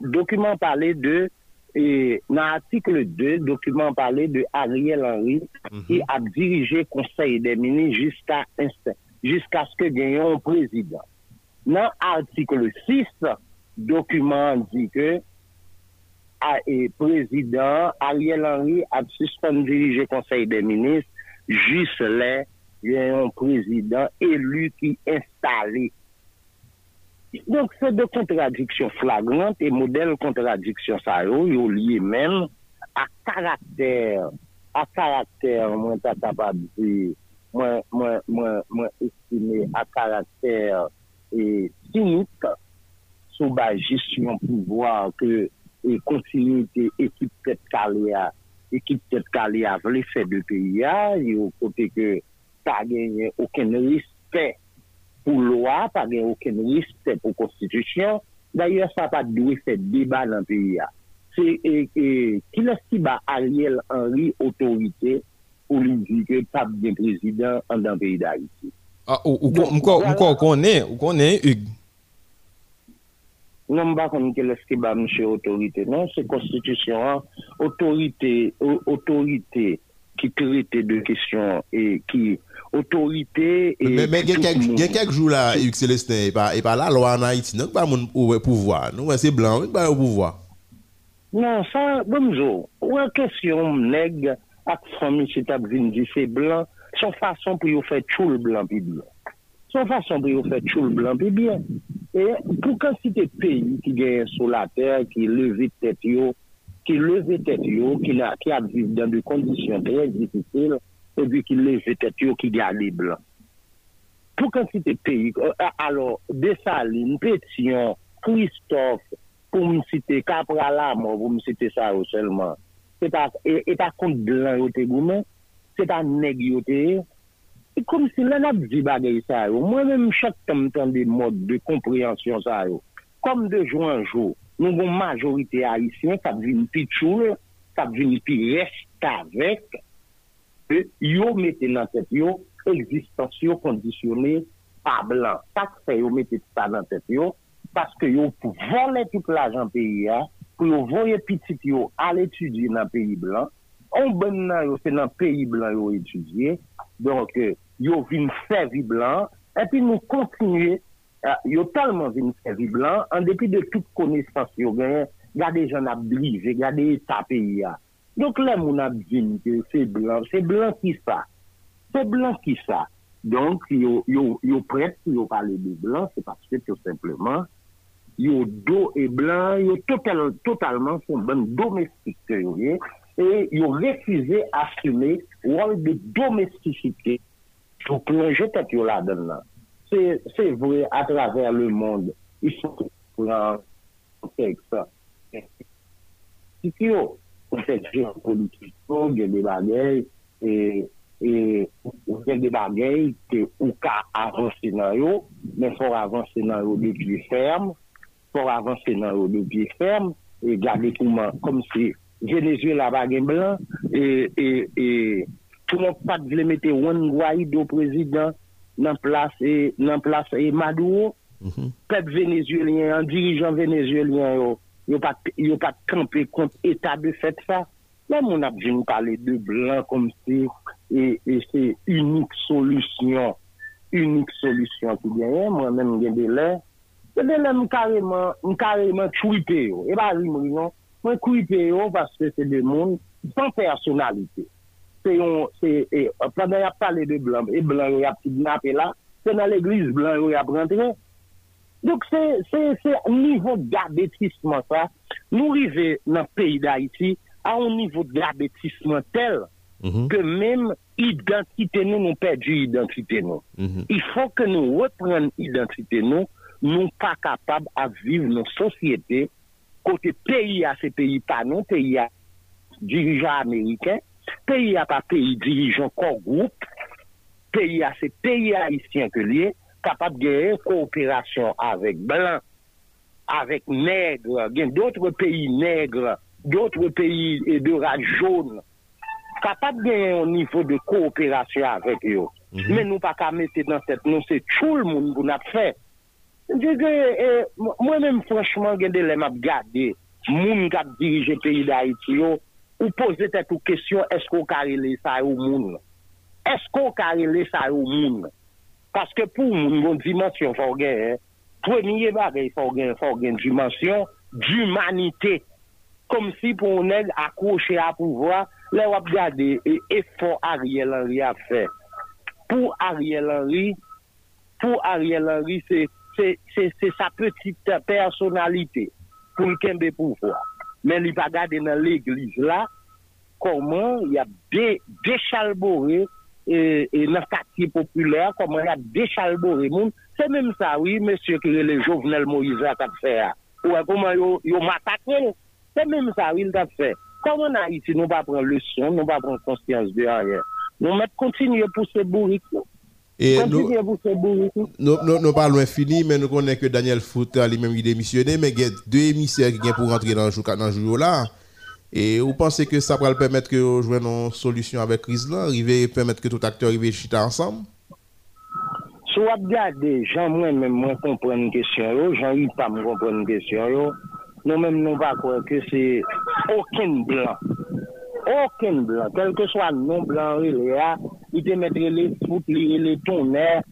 dokument parle de et dans l'article 2, document parlait de Ariel Henry, mhm. qui a dirigé Conseil des ministres jusqu'à ce ce y ait un président. Dans l'article 6, document dit que le président Ariel Henry a suspendu le Conseil des ministres jusqu'à ce ait un président élu qui installé Donk se de kontradiksyon flagrante e model kontradiksyon sa yo yo liye men a karakter a karakter mwen tatababize mwen estime a karakter e sinip souba jist yon pouvoar e kontinite ekip tetkale a ekip tetkale a vle febe pe ya yo kote ke ta genye okene rispe pou lwa, pa gen ouken rispe pou konstitusyon, daye sa pa dwe fet deba nan periya. Se e, e, kil esti ba Ariel Henry otorite pou li dike tab de prezident an dan periya da iti. Ah, ou konen, ou konen, bon, Hug? Non ba konen kil esti ba, M. Otorite, nan se konstitusyon, otorite ki krete de kisyon e ki... Otoite... Men gen kek jou la, Yükselestè, e pa la lwa nan iti, nan wè se blan, wè se wè pou wò? Nan sa, bonjou, wè kesyon mnèg ak fronmi se tablin di se blan, son fason pou yo fè tchoul blan pi blan. Son fason pou yo fè tchoul blan pi blan. E pou kansi te peyi ki genye sou la tè, ki lezi tètyo, ki lezi tètyo, ki adzive dan de kondisyon peye ziditèl, e di ki lejete tiyo ki gya li blan. Pou kan site peyik, euh, alo, desaline, petion, kristof, pou mwen site, kapra la mwen pou mwen site sa yo selman, e ta kont blan yo te gounen, se ta negi yo te, e koum si lena di bagay sa yo, mwen men mwen chak temten de mod de komprehansyon sa yo, kom de jou an jou, nou mwen majorite a yi syen, sa bi nipi chou, sa bi nipi resta vek, yo mette nan tèt yo existans yo kondisyonè pa blan. Takse yo mette pa nan tèt yo paske yo pou vole tout la jan peyi ya pou yo voye pitik yo al etudye nan peyi blan on ben nan yo se nan peyi blan yo etudye donke yo vin fèvi blan epi nou kontinye euh, yo talman vin fèvi blan an depi de tout konesans yo gen gade jan abdrive gade sa peyi ya Donk la moun ap zin ki se blan, se blan ki sa. Se blan ki sa. Donk yo prez ki yo pale de blan, se parce tout simplement, yo do e blan, yo totalman son ben domestik te yoye, e yo refize asyme woye de domestikite. Sou plonjete ki yo la den nan. Se vwe a traver le moun, yon se plonjete ki yo la den nan. Si ki yo... ou fèk jè an politikon, gèl de bagèy, ou fèk de bagèy te e, ou ka avansè nan yo, men fòr avansè nan yo de pi fèm, fòr avansè nan yo de pi fèm, e gèl de pouman kom se vènesye la bagèm blan, e pouman pat vèmète wèn wèy do prezidant nan plase e, e madou, pep vènesye liyan, dirijan vènesye liyan yo, yo ka tempe kont etade fet sa. Mwen ap jenou pale de blan kom se, e, e se unik solusyon, unik solusyon ki diyen, mwen men gen de len, gen de len mou kareman kouite yo. E ba rimri yo, mwen kouite yo, paske se de moun, san personalite. Se yon, se, e, planda yap pale de blan, e blan yap si dnape la, se nan l'eglise, blan yap rentre, se, Donc c'est niveau d'abétissement ça. Nous arrivons dans le pays d'Haïti à un niveau d'abétissement tel mhm. que même identité nous, nous perdons l'identité nous. Mhm. Il faut que nous reprenions l'identité nous, nous pas capables à vivre nos société, côté pays à ces pays pas non pays à dirigeants américains, pays à pas pays dirigeants corps groupe, pays à ces pays haïtiens que liés kapap gen yon koopirasyon avèk blan, avèk negre, gen doutre peyi negre, doutre peyi e de rad joun, kapap gen yon nifo de koopirasyon avèk yo. Mhm. Men nou pa ka mette nan set nou, se chou l moun pou nat fè. Dige, e, mwen mèm fwèchman gen dilem ap gade, moun kap dirije peyi da iti yo, ou pose tèt ou kesyon, esko karele sa ou moun? Esko karele sa ou moun? Esko karele sa ou moun? Paske pou moun dimensyon fò gen, pou e nye bagay fò gen, fò gen dimensyon, d'umanite. Kom si pou on el akwoshe a pouvoa, le wap gade, e fò Ariel Henry a fè. Pou Ariel Henry, pou Ariel Henry, se sa petit personalite, pou l'kenbe pouvoa. Men li bagade nan l'eglise la, koman, y ap dechalboré e nefkati populer komon la dechalbori moun se mèm sa wè, mèsyè kire le jovnel Moïse a tap fè a wè koman yo matakè se mèm sa wè, il tap fè komon la iti, nou pa pran lèson, nou pa pran konsyans de a yè, nou mèt kontinye pou se bourri kou kontinye pou se bourri kou nou pa lwen fini, mè nou konen ke Daniel Fouta li mèm ki demisyonè, mè gen dè emisyè ki gen pou rentre nan jou kanan jou yò la Et vous pensez que ça va le permettre que vous jouez nos solutions avec Rizlan? Il va permettre que tout acteur arrive et chute ensemble? Soit bien des gens, moi-même, moi comprens une question. J'en ai pas, moi, comprens une question. Nous-mêmes, nous ne voulons pas croire que c'est aucun blanc. Aucun blanc. Quel que soit le nom blanc, il y a, il te met les foutes, il y a les tonnerres.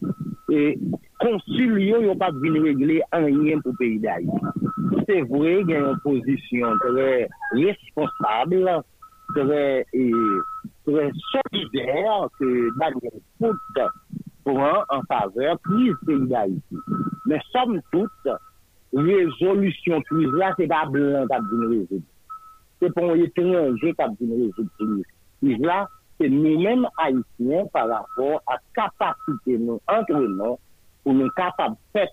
Et concilio, il n'y a pas de vie n'est réglée en rien pour pays d'Aït. C'est vrai qu'il y a une position très responsable, très solidaire, que d'ailleurs tout, prend en faveur plus le pays d'Haïti. Mais somme toute, résolution plus là, c'est pas blanc cadre de résolution. C'est pour étranger un jeu cadre résolution plus là, c'est nous-mêmes Haïtiens par rapport à capacité, entre nous, pour nous capables de faire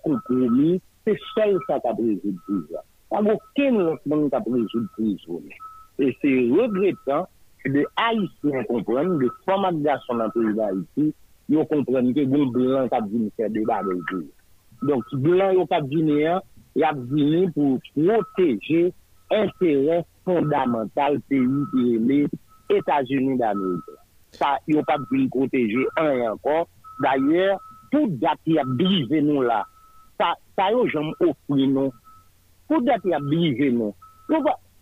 c'est seul ça qui a résolu plus là. an wò ken lòsman nou ta prejou prizouni. E se regretan ki de bon a yisou an komprèn de format de asyon an prejou dan yisou yo komprèn ki goun blan ta bzini kèdè dan yon kou. Donk blan yo ka bzini an ya bzini pou proteje en kèren fondamental P.U.P.N.E. Etageni dan yon kèren. Yo ka bzini proteje an yon kò. D'ayèr, tout dati ya bzini nou la. Ta yo jom ofri nou Pou dete ap brije nou?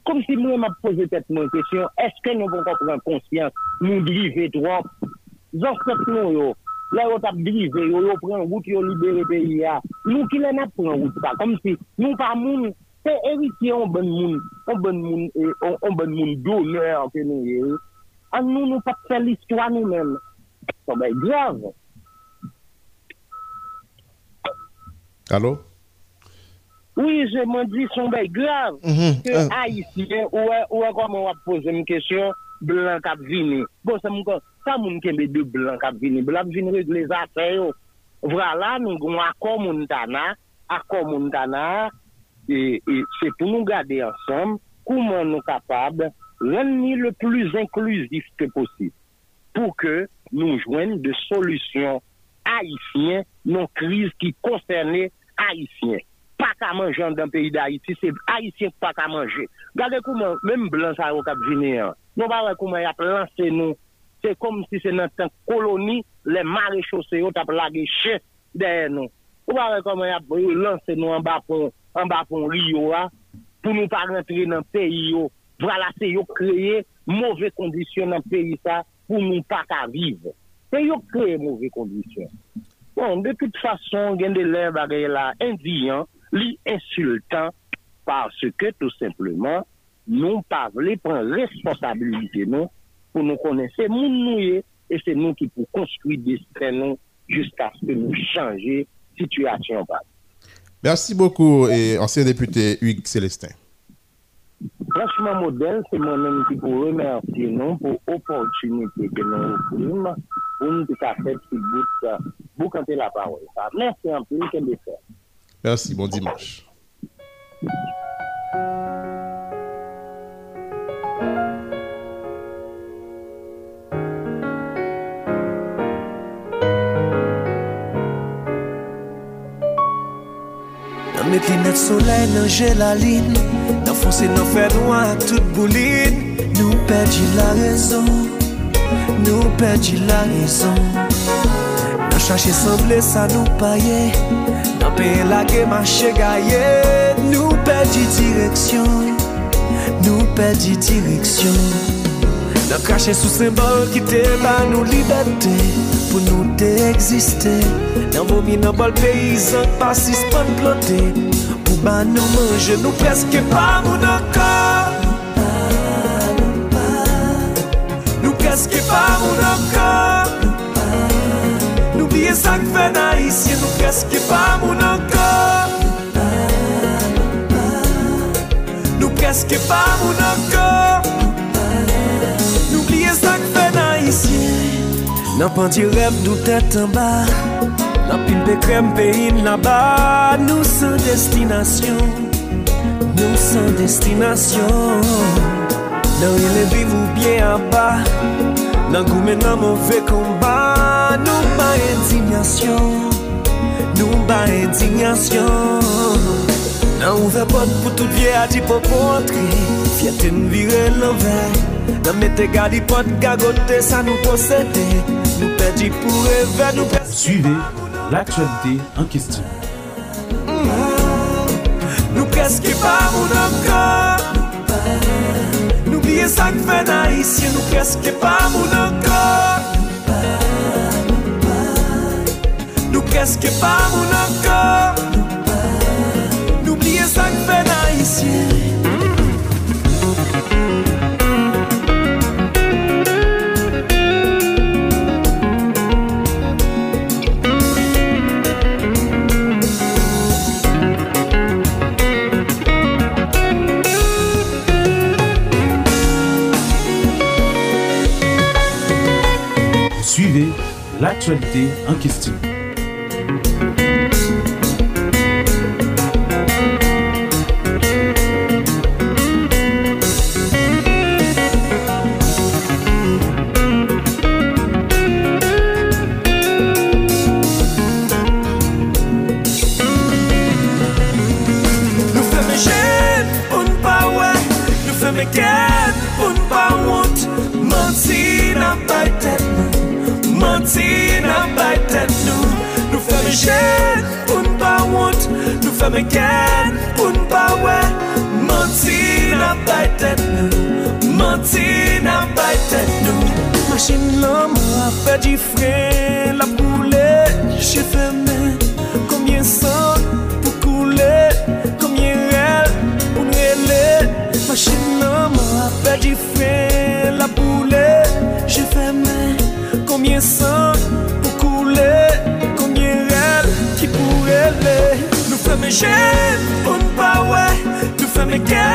Kom si moun ap proje pet moun kesyon, eske nou pon kap ren konsyans, moun drije trop? Zan sep moun yo, la yo tap brije, yo yo pren wout yo libere pe ya, nou ki lè nap pren wout pa, kom si moun pa moun, se evit yon bon moun, bon e, bon an moun moun doner, an moun moun pat se lis kwa nou men, kon bay grav. Allo? Oui, je m'en dis son grave. Mhm, que euh. haïtien, ou comment on va poser une question, blanc cap vini. Bon, ça m'en ça moun kembe de blanc cap vini. Blanc vini régler les affaires. Voilà, nous avons accord Montana, accord Montana, et, c'est pour nous garder ensemble comment nous sommes capables de rendre le plus inclusif que possible pour que nous jouions des solutions haïtiennes, nos crises qui concernaient haïtiens. pa ka manje an dan peyi da iti, se a iti se pa ka manje. Gade kouman, menm blan sa yo kab jine an, nou ba re kouman yap lansen nou, se kom si se nan tan koloni, le mare chose yo tap lage che deye nou. Nou ba re kouman yap lansen nou an ba pon riyo an, pou nou pa rentre nan peyi yo, vrala se yo kreye mouve kondisyon nan peyi sa pou nou pa ka vive. Se yo kreye mouve kondisyon. Bon, de tout fason, gen de lèv bagay la, en di an, Lui insultant parce que tout simplement, nous parlons voulons prendre responsabilité nous pour nous connaître nous et c'est nous qui pour construire des traînements jusqu'à ce que nous changions changer situation. Merci beaucoup, ancien député Hugues Célestin. Franchement, modèle, c'est moi-même qui pour remercier nous pour l'opportunité que nous avons pour nous faire cette petite boucle, la parole. Merci un peu, qu'elle Merci, bon dimanche. Met soleil, soley nan jelaline Nan fonse nan bouline nous perdi la raison, nous perdons la raison. Nan chache sanble sa nou paye Nan peye lage mache gaye Nou pe di direksyon Nou pe di direksyon Nan kache sou sembol ki te pa nou libette Pou nou de eksiste Nan vomi nan bol peyizan pasis pan plote Pou ba nou manje nou preske pa moun akor Nou pa, nou pa Nou preske pa moun akor Nou kreske pa moun anko Nou kreske pa moun anko Nou kreske pa moun anko Nan pan direm nou tet anba Nan pin pe krem pe in laba Nou san destinasyon Nou san destinasyon Nan rile vivou pye anba Nan goumen nan mou fe komba Nou kreske pa moun anko Noun ba etzignasyon Noun ba etzignasyon Nan ouve pot pou tout vye ati pou pou antre Fyate nvire lover Nan mette gadi pot gagote sa nou posete Nou pedji pou eve Nou preske pa moun anko Nou preske pa moun anko Nou bie sakve na isye Nou preske pa moun anko qu'est-ce que pas mon encore N'oubliez pas que ici. Vous Suivez l'actualité en question. Mwen apè di fre la pou lè, jè fè mè, konbyen san pou koule, konbyen el pou nre lè, fè chè nan mwen apè di fre la pou lè, jè fè mè, konbyen san pou koule, konbyen el ki pou lè lè. Nou fè mè jè, mwen pa wè, nou fè mè kè.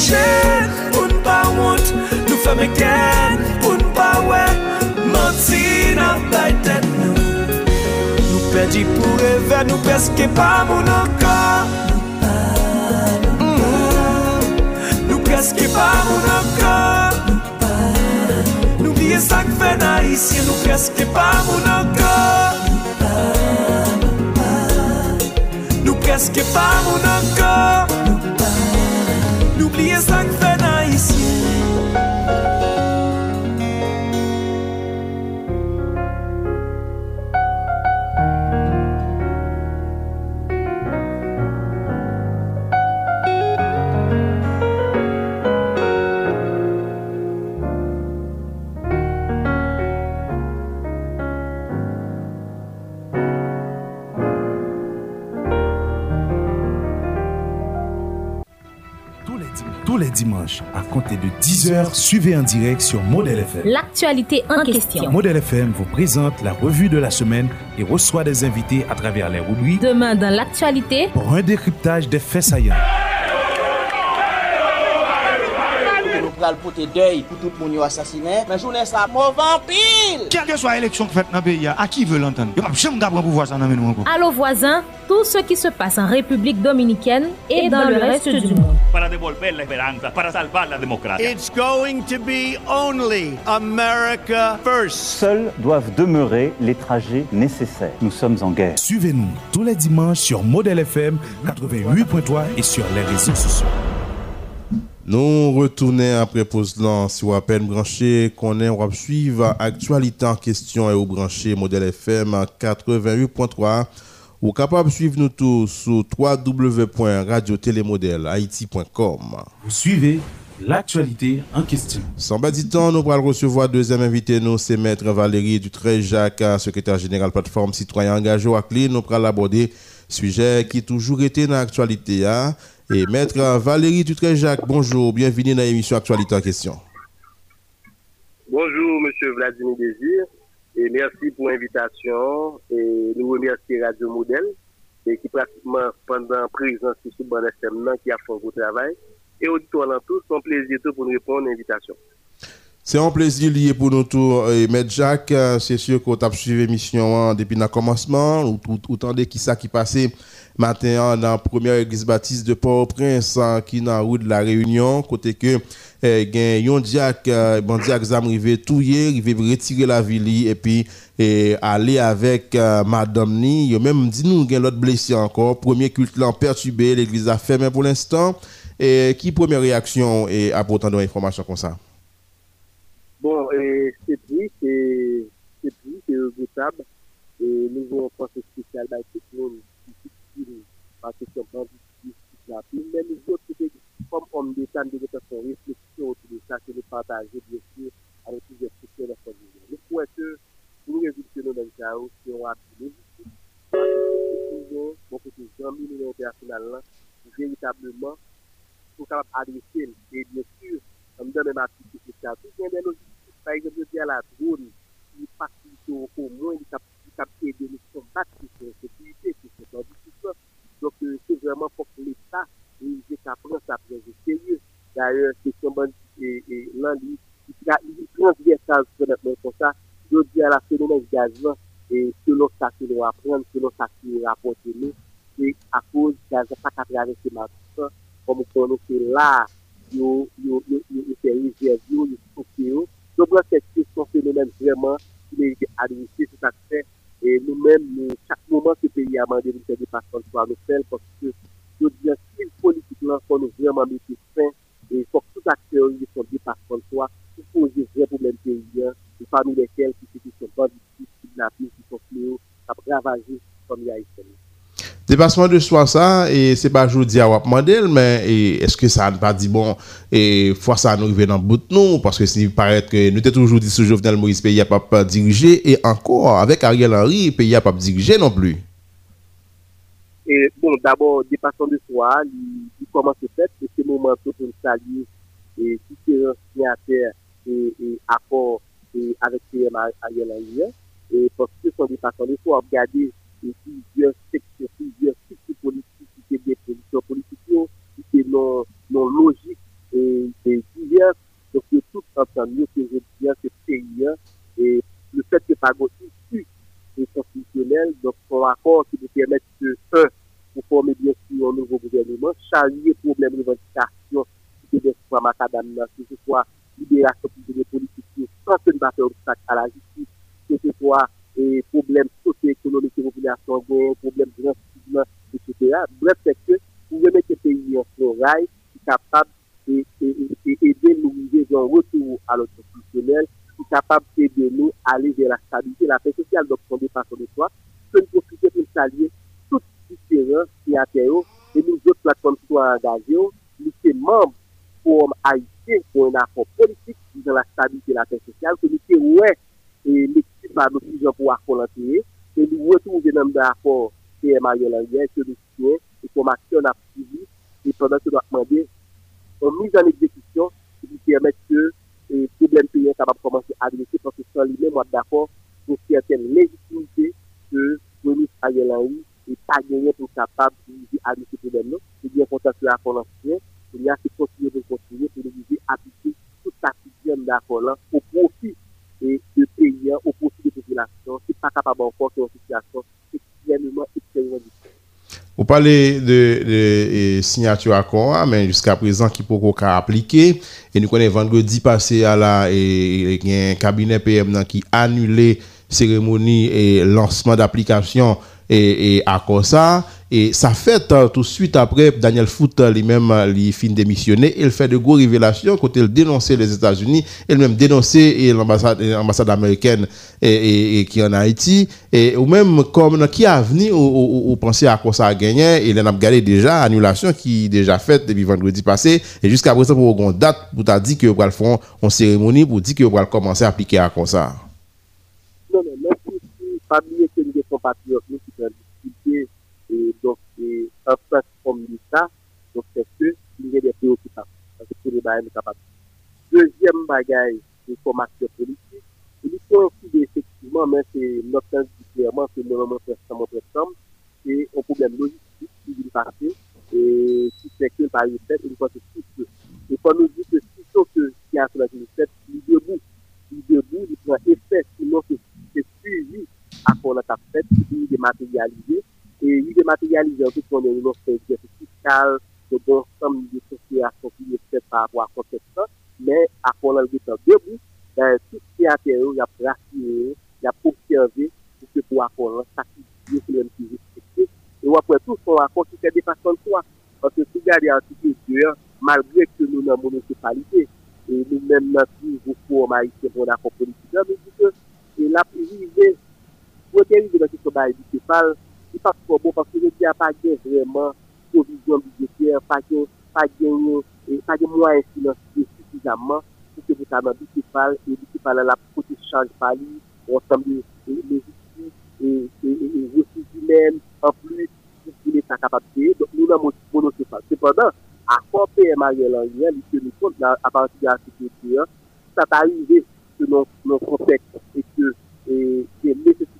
Che, pou n'pa wout Nou fèm e gen, pou n'pa wè Mòt si nan fèy ten nou Nou pè di pou revè Nou pèske pa moun anko Nou pa, nou pa Nou pèske pa moun anko Nou pa Nou biye sak vè na isye Nou pèske pa moun anko Nou pa, nou pa Nou pèske pa moun anko de 10h, suivez en direct sur Model FM. L'actualité en question. Model FM vous présente la revue de la semaine et reçoit des invités à travers les rubriques. Demain dans l'actualité. Pour un décryptage des faits saillants. pral porter deuil pour tout le monde assassiné. Mais journée ça mauvais pile. Quelle que soit l'élection que fait dans le pays, à qui veut l'entendre Je ne pas pouvoir ça dans encore. Allô voisins, tout ce qui se passe en République dominicaine et, dans, le, reste, du monde. Para devolver la esperanza, para salvar la democracia. It's going to be only America first. Seuls doivent demeurer les trajets nécessaires. Nous sommes en guerre. Suivez-nous tous les dimanches sur Model FM 88.3 et sur les réseaux sociaux. Nous retournons après pause lance si vous à peine branché, qu'on est, on va suivre actualité en question et au branché modèle FM 88.3. Vous capable de suivre nous tous sur www.radiotélémodèlehaïti.com. Vous suivez l'actualité en question. Sans bas du temps, nous allons recevoir deuxième invité, nous, c'est Maître Valérie Dutré-Jacques, euh, secrétaire général plateforme citoyen engagé à Clé. Nous allons aborder sujet qui toujours été dans l'actualité. Hein. Et maître Valérie Dutré-Jacques, bonjour, bienvenue dans l'émission Actualité en question. Bonjour, monsieur Vladimir Désir, et merci pour l'invitation. Et nous remercions Radio Modèle, et qui pratiquement pendant présence sous Bon FM, qui a fait un travail. Et auditoire en tous, c'est un plaisir pour nous répondre à l'invitation. C'est un plaisir lié pour nous tous. Et Maître Jacques, euh, c'est sûr qu'on t'a suivi l'émission hein, depuis le commencement, ou, pour autant de qui ça qui passait matin dans la première église baptiste de Port-au-Prince hein, qui n'a en route de la Réunion, côté que eh, yon Diak, euh, bon diac zam hier, il veut retirer la ville et puis eh, aller avec euh, madame ni. Yo même dit nous gen l'autre blessé encore. Premier culte l'an perturbé, l'église a fermé pour l'instant. Et qui première réaction et apportant de l'information comme ça? Bon, euh, c'est plus, c'est plus, c'est regrettable. Et nous avons un processus spécial dans tout le monde. se yon panditik, si yon plan. Men nou yon tebe, kom om de tan de veta son refleksyon ou tebe, sa se ve pantaje, diye sye, ane ti ve se fokye lakon. Nou pou ete, pou mwen rejibisyon nou nan yon karyo, si yon wak yon refleksyon, wak yon refleksyon, mwen fote janmine yon operasyon nan lan, nou genitableman, pou kabab adresye lakon, lakon, lakon, lakon, lakon, lakon, lakon, lakon, lakon, lakon, lakon, lakon, Dok euh, bon, yo sou vreman fok pou l'Etat yon yon jek aprens aprens yon seriou. Daryan, se chanman lan li, yon transvier sanz pou netman pou sa. Yo di a la fenomen gazan, se yon sa ki yon aprens, se yon sa ki yon aprens yon. A kouz gazan pa kakare se matikan, kon mou kon nou se la yon seriou, yon yon yon. Yo blan se chanman fok pou l'Etat yon yon jek aprens aprens yon seriou. E nou men, chak mouman se peyi a mande, moumen se de pa son soya, nou fèl pou ki yo diyan, si yon politik lan pou nou vreman moumen se fè, pou ki sou akseyo yon son de pa son soya, pou pou yon repoublen peyi a, yon fami ou dekel ki se te son dodi, si yon api, si yon flou, sa pou gravaje son yon historik. Dépassement de soi, ça, et c'est pas aujourd'hui à Mandel, mais est-ce que ça n'a pas dit bon, et que ça nous arrive dans bout de nous, parce que s'il paraît que nous avons toujours dit sous Jovenel Moïse, pays n'a pas dirigé, et encore, avec Ariel Henry, pays n'a pas dirigé non plus. bon, d'abord, dépassement de soi, il commence à faire, c'est ce moment tout on salue, et qui est signataire, et, et accord, et avec Ariel Henry, et parce que son dépassement de soi, regarder, et plusieurs c'est plusieurs structures politiques qui étaient des positions politiques, qui étaient non, non logiques et, et diverses. Donc, tout ensemble, mieux que je dis, c'est payant. Hein. Et le fait que pas issu est constitutionnel, donc, son accord qui nous permet de, un, pour former bien sûr un nouveau gouvernement, les problème de revendication, que des fois, macadam, que ce soit libération des politiques, sans que nous obstacle à la justice, que ce soit et problèmes socio-économiques de population, problèmes de racisme, etc. Bref, c'est que vous remettez que le pays en forêt, qui est capable d'aider nous arriver dans retour à l'autre qui est capable d'aider nous à aller vers la stabilité, la paix sociale. Donc, on dépasse de soi. nous profiter pour saluer toutes les différences qui à et nous autres plateformes qui sont nous sommes membres pour Haïti pour un accord politique dans la stabilité et la paix sociale, que nous sommes ouais l'équipe va de plusieurs pour accord l'entier, et nous retrouvons dans l'accord PMA Yolangien, hein, que nous soutien. et comme action a suivi, et pendant que nous avons demandé, une mise en exécution qui permet que les eh, problèmes payant capable de commencer à adresser, parce que sans lui-même, d'accord, pour certaines légitimité que le ministre Ariel Henry n'est pas gagné pour être capable de à ce problème-là. C'est bien content que la entier il y a ce continuer de continuer pour nous appliquer toute la sixième d'accord là au profit et de pays au profit la population qui ne sont pas capable encore de une situation extrêmement, extrêmement difficile. Vous parlez de, de, signature accord, hein, mais jusqu'à présent, qui peut pas appliquer. Et nous connaissons vendredi passé à la, et, un cabinet PM qui annulait annulé cérémonie et lancement d'application et, et accord ça. Et ça fait hein, tout de suite après, Daniel Foote euh, lui-même, euh, lui fin démissionné, il fait de gros révélations quand il dénonçait les États-Unis, il même dénonçait l'ambassade, américaine et, qui est en Haïti, et, ou même comme euh, qui a venu au, penser à quoi ça a gagné, il en a regardé déjà, annulation qui est déjà faite depuis vendredi passé, et jusqu'à présent, pour une date, pour t'a dit que y aurait une cérémonie, pour dire que y aurait commencer à appliquer à quoi ça. Non, non, que nous et donc, et en face comme ça, donc c'est que il y a des préoccupations. Parce que tous les barrières sont capables. Deuxième bagage, c'est comme acteur politique. Il faut aussi, effectivement, mais c'est notre clairement, c'est le moment présentement ensemble, c'est un problème logistique qui est passer. Et qui fait que par une fait une fois que tout Et quand nous dit que si que ce qui a sur la tête, il debout, il debout, il prend effet, sinon c'est suivi à quoi on a fait, il est dématérialisé. E yi de materialize an tout konnen yon son devise fiskal, se don som yon sosye a konfine, se pa apwa konfese sa, men a kon lalbe tan debou, dan sou se anteryon yon prasine, yon pou kervi, pou se pou apwa lansati, yon kon lalbe ki jespe. E wapwe tout kon akonsi se depas konn kwa, an se sou gade an tout yon sè, malgré ke nou nan mounen sepalite, nou men mounen si voukou o maïsè, moun akon politi dan mounen sepalite, e la pou yon sepalite, mounen sepalite nan mounen sepalite, pa kou bon, pa kou genye pa genye vreman, kou vizyon biye fyer, pa genye pa genye mwa ensinansi vizyon fysikizaman, pou ke vè tanan bè kou fal, bè kou fal la poti chanj pali, ronsam li le vizyon, vòsit jimèm, an pou lè sa kapab tè, nou nan moun sepan. Sepan dan, a konpè marye lanyen, lè se nè kont, apansi gè a fysikizaman, sa pa rive se non konpèk e ke mè fysikizaman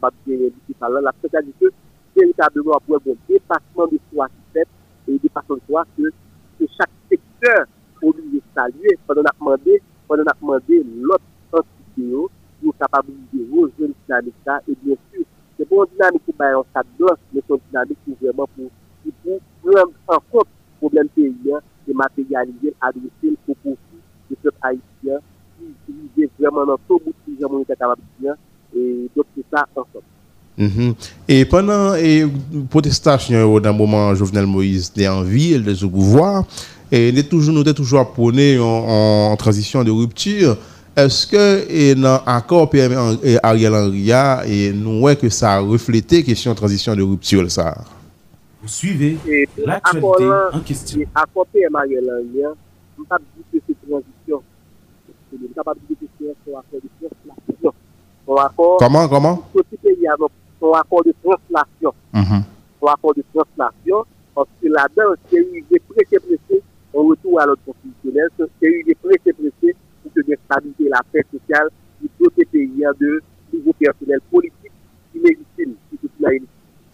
la fèkalite dépassement pour un dépassement de soi qui fait, et de saluer que chaque secteur pour lieu de pou on apmande, pou l'autre demandé l'autre nous de bien sûr, c'est pour dinamik que sa son dinamik pour prendre pour, compte prendre en paysan, problème pays et matérialiser adresser le de peuple haïtien qui utilise vraiment notre ce bout et ça ensemble. Mm Et pendant les protestations, dans le moment Jovenel Moïse était en vie, elle était au pouvoir, et nous toujours, nous toujours Poney en, en, transition de rupture. Est-ce que et dans l'accord PM et Ariel Henry, et nous voyons que ça a reflété la question de transition de rupture ça? Vous suivez l'actualité en question. L'accord PM Ariel Henry, nous hein, ne pas dire que c'est transition. Nous ne pas dire que c'est un accord de transition accord. Comment, comment ce pays accord de translation. Mm -hmm. accord de translation, parce que là-dedans, c'est eu des pressée, pressée, on retourne à l'autre constitutionnel, c'est eu des pressée, pressée, pour que de stabilité la paix sociale, du côté pays de nouveaux personnel politique, qui personnels qui tout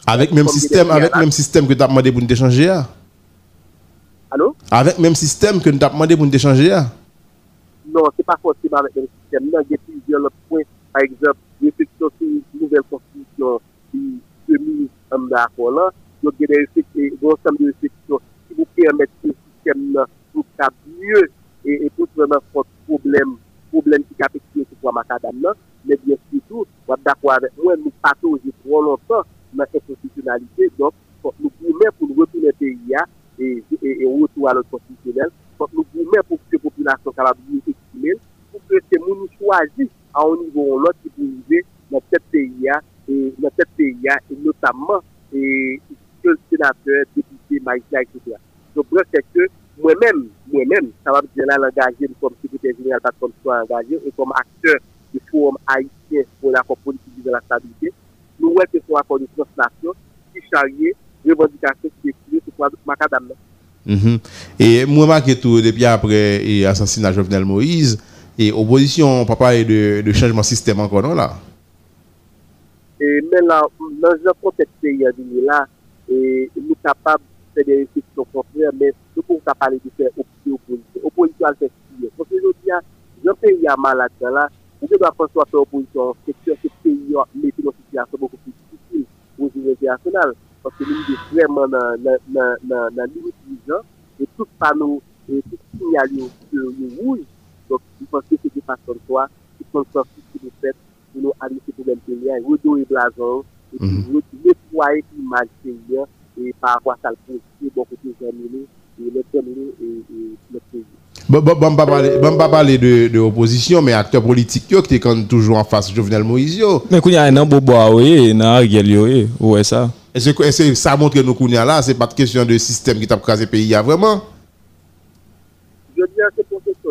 Avec même système, avec même système que tu as demandé pour nous échanger, ah? Allô? Avec même système que nous as demandé pour nous échanger. Ah? Non, ce n'est pas forcément avec le même système. il y a plusieurs points Par eksept, refleksyon sou nouvel konflikyon di semi amda akwa la, yo genè refleksyon, yo genè refleksyon, si vou kèmète seme la, pou kèmète lye, e pou kèmète pot problem, problem ki kèmète kèmète pou amakadam la, ne bie fitou, wè d'akwa wè, wè nou pato jè prou lontan nan seme konflikyonalite, don, pou nou kèmète pou nou repounete ya, e wotou alot konflikyonel, pou nou kèmète pou kèmète pou kèmète pou kèmète pou kèmète pou kèmète, à un niveau ou l'autre qui peut arriver dans cette pays, hein, et, dans pays, hein, et notamment, et, le sénateur, député, magistrat, etc. Donc, bref, c'est que moi-même, moi-même, ça va me dire là, l'engager comme secrétaire général, pas comme soit engagé, et comme acteur du forum haïtien pour la politique de la stabilité, nous voyons que c'est la accord de transnation qui charrie revendications qui décrivent sur Macadam. Mm -hmm. Et moi, même est tout depuis après l'assassinat de Jovenel Moïse, Et oposisyon, pa pa non, e de chanjman sistem an konon la? E men nan, nan jen kontekte yon dini la, e mou kapab fèdè yon fèk son konfrè, men nou pou kapal yon fèk oposisyon, oposisyon al fèk fèk fèk. Ponke jen diyan, jen fèk yon yaman la djan la, mou fèk yon aposisyon fèk fèk fèk fèk fèk yon, mèk yon fèk fèk yon, mou fèk fèk fèk fèk fèk fèk fèk fèk fèk fèk fèk fèk fèk fèk fèk fèk fè Paske que te fason kwa, se kon sorti se de fet, se nou alise pou men penya, yo do e blazon, yo le fwaye ki imaj et par quoi ça le se beaucoup de zemine, et le temine, et le penya. Bon, bon, bon, pas parler, pas parler de, de opposition, mais acteurs politiques qui étaient quand toujours en face de Jovenel Moïse. Mais il y a un an bobo à ah, oui, un Ariel oui, ouais ça. Est-ce que ça montre que nous qu'on là, c'est pas de question de système qui t'a crasé le pays, vraiment? Je dis à ce pour question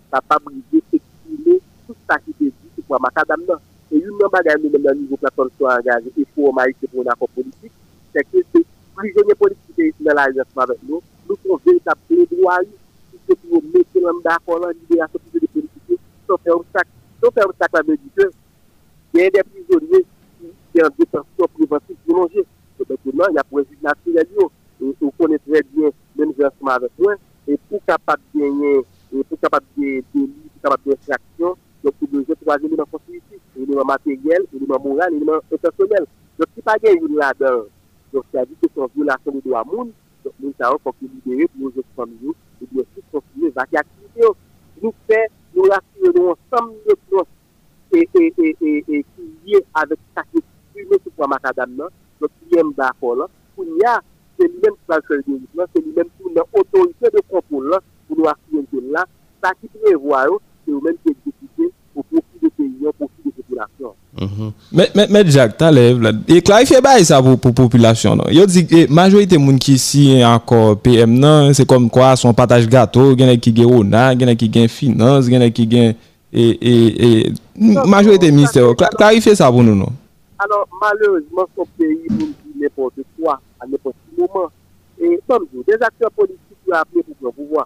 pa pa blize, pekile, tout sa ki pekile, pou an makadam nan. E yon mwen bagay mwen mwen mwen nivou platon sou an gaje, e pou an maite pou an akon politik, seke se, pou yon jenye politik ki deyit mwen la jansman vek nou, nou kon veritap pre-dwa yon, pou se kou mwen mwen mwen mda akon lan, yon deyat sa pide de politik, son fer moutak, son fer moutak la mediteur, yon deyat prizorye, yon deyat prizorye, yon deyat prizorye, yon deyat prizorye, pou kapap deli, pou kapap detraksyon, lopou doje 3 gen nèman konsilisik, nèman materyel, nèman moral, nèman etersonel. Lopou pa gen yon lade, lopou sa di te son violasyon do amoun, lopou sa an pou ki libere pou nou jek famiou, pou di yon sik konsilisik. Vak ya ki yon, nou se, nou la ki yon, nou an somnifon, e ki liye avet kakit kime sou kwa makadan nan, lopou yon bako la, pou yon, se li men plakon gen, se li men pou nan otorite de konkoun la, moun wak si yon gen la, ta ki tenye vwa yo, se ou men ke dikite, pou pou pou de peyi yo, pou pou pou de popolasyon. Met Jack, ta lev la, e klaife ba yon sa pou pou populasyon non? Yo dik, majwe yon te moun ki si anko PM nan, se kom kwa, son pataj gato, genne ki gen ou nan, genne ki gen finance, genne ki gen, e, e, e, majwe yon te minister yo, klaife sa pou nou non? Mm, Anon, malerjman non. son peyi moun ki nepo de kwa, an nepo si mouman, e, son joun, den aktyon politik yon apne pou pou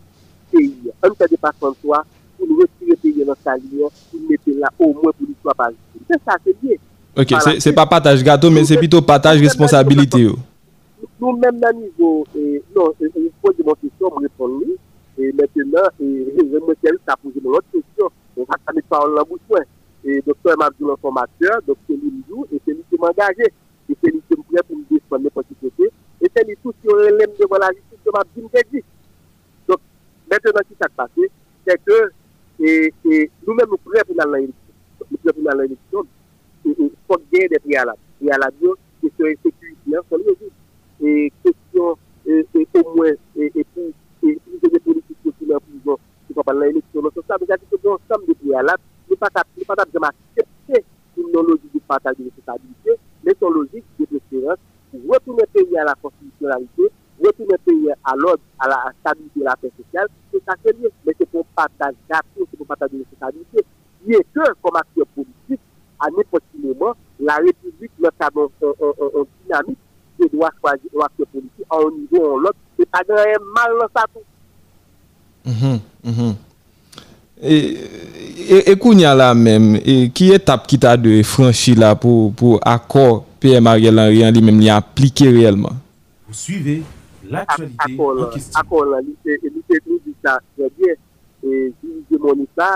un tel département pour nous retirer le pays dans sa ligne, pour nous mettre là au moins pour l'histoire basique. C'est ça, c'est bien. Ok, ce c'est pas partage gâteau, mais c'est plutôt partage responsabilité. Nous-mêmes, au niveau. Non, je pose mon question, je réponds Et maintenant, je me tiens à poser une autre question. On va pas par la bouche. Et docteur Mabdou, l'informateur, docteur Limdou, et c'est lui qui m'a engagé. Et c'est lui qui me prête pour me défendre les possibilités. Et c'est lui qui aurait relève devant la justice de m'a me dit. Maintenant, ce qui s'est passé, c'est que et, et nous-mêmes, nous prêts pour l'élection. Nous prêts pour réélection. Il faut bien des préalables. Préalables, question de sécurité, hein, et question, et, et, au moins, et, et pour les politiques qui sont en prison, qui sont pas l'élection. Donc, ça veut dire des dans ensemble de préalables, nous ne pouvons pas accepter une logique de partage de responsabilité, mais son logique de préférence pour retourner le pays à la constitutionnalité, retourner le pays à l'ordre, à la stabilité de la paix sociale, mais c'est pour partage d'action, c'est pour partage de responsabilité. Il est que, comme acteur politique, à n'importe quel moment, la République, notamment en, euh, euh, euh, dynamique, et doit choisir un acteur politique à un niveau en l'autre, C'est pas mal dans ça tout. Mm -hmm. Et qu'on y là même, et, qui étape qui t'a de franchi là pour, pour accord Pierre Ariel Henry lui-même, appliqué réellement Vous suivez l'akwalite en kistik. Akwalan, l'itek nou di sa, jenye, jenye de monita,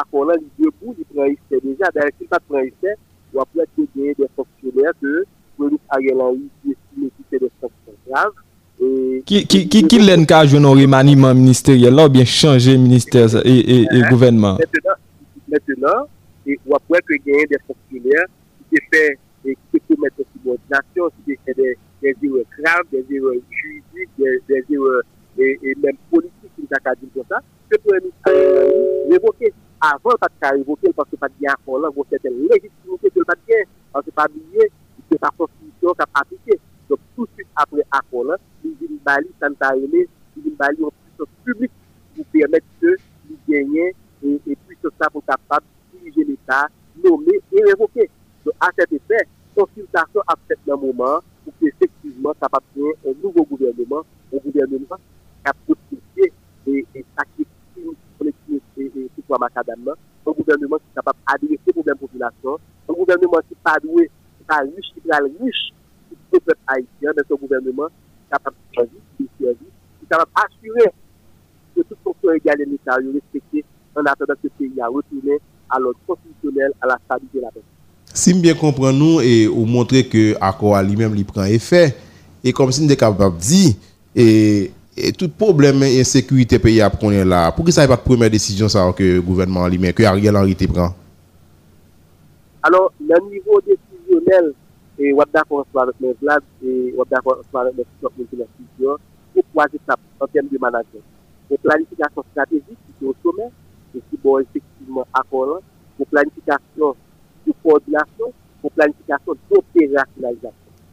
akwalan li jebou, li preiste, deja, dè yè ki pa preiste, wap wè kè genye de foksyonèr, de, mè li a yè lan yè, ki lè ki fè de foksyonèr. Ki lè nka jwè nan remanim an minister, yè lan wè chanje minister, e gouvenman. Mètè nan, wap wè kè genye de foksyonèr, ki te fè, ki te fè mètè si mè di nasyon, ki te fè de zirè kram, de zirè jù, des erreurs et même politiques qui nous a dit comme ça, que pour ministre révoqué. avant pas de révoquer parce que pas dit à accord là, certaine légitimité de le pas de parce que pas oublié, c'est la constitution qui a appliqué. Donc tout de suite après accord là, les Zimbabwe, Santa Elé, les Zimbabwe en puissance public pour permettre que nous gagnions et, et puissance ça pour capable de diriger l'État, nommer et révoquer. Donc à cet effet, consultation à un moment pour que capable de un nouveau gouvernement, un gouvernement qui a protégé et, et les collectivité et citoyen macadam, un gouvernement qui est capable d'adresser les problèmes de population, un gouvernement qui n'est pas doué, qui n'est pas riche, qui est riche, qui peuple haïtien, mais un gouvernement capable de servir, qui est capable d'assurer que tout fonction égale et nécessaire est respectée en attendant que ce pays a retourné à l'ordre constitutionnel, à la stabilité de la paix. Si bien comprenons et vous montrer que l'accord lui-même lui prend effet, et comme si nous sommes capables de dire, et, tout problème et sécurité pays à prendre là, pour ça n'est pas la première décision ça, que le gouvernement lui-même, que Ariel Henry te prend Alors, le niveau décisionnel, et on est d'accord avec mes plans et on est d'accord avec mes décisions, pour trois étapes en termes de management. Une planification stratégique, qui est au sommet, et qui est effectivement accord, pour planification de coordination, pour planification d'opérationnalisation.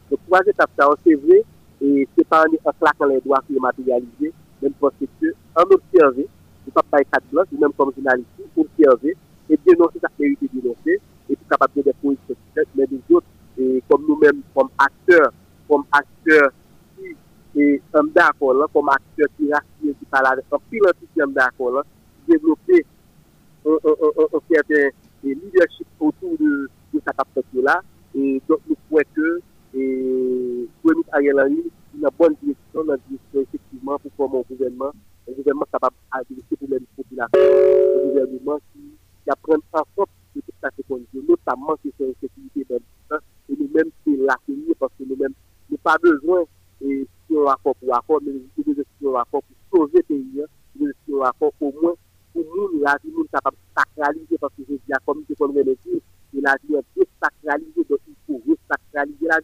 Donc, trois étapes, ça, c'est vrai, et c'est pas en claquant les doigts qui est matérialisé, même parce que, en on ne pas pas quatre c'est même comme journaliste, observer, et dénoncer ça été dénoncé et puis capable de des positions mais des autres, et comme nous-mêmes, comme acteurs, comme acteurs qui, et, en d'accord, hein, comme acteurs qui rassurent, qui parlent avec un pilote qui d'accord, hein, développer un certain leadership autour de, de cette capacité-là, et donc nous pouvons que, et Gwemit Ariel Henry, direction, bon la direction effectivement pour le gouvernement, un gouvernement capable pour la population. un gouvernement qui apprend de tout sa se notamment se c'est une pays. Et nous nous c'est parce que nous pas Nous pas besoin de rapport pour rapport, mais nous si pour rapport pour sauver le pays hein. nous si pour nous nous pour nous, la sacraliser, parce que sacraliser parce je di nous kon nous et la vie nous donc il faut la vie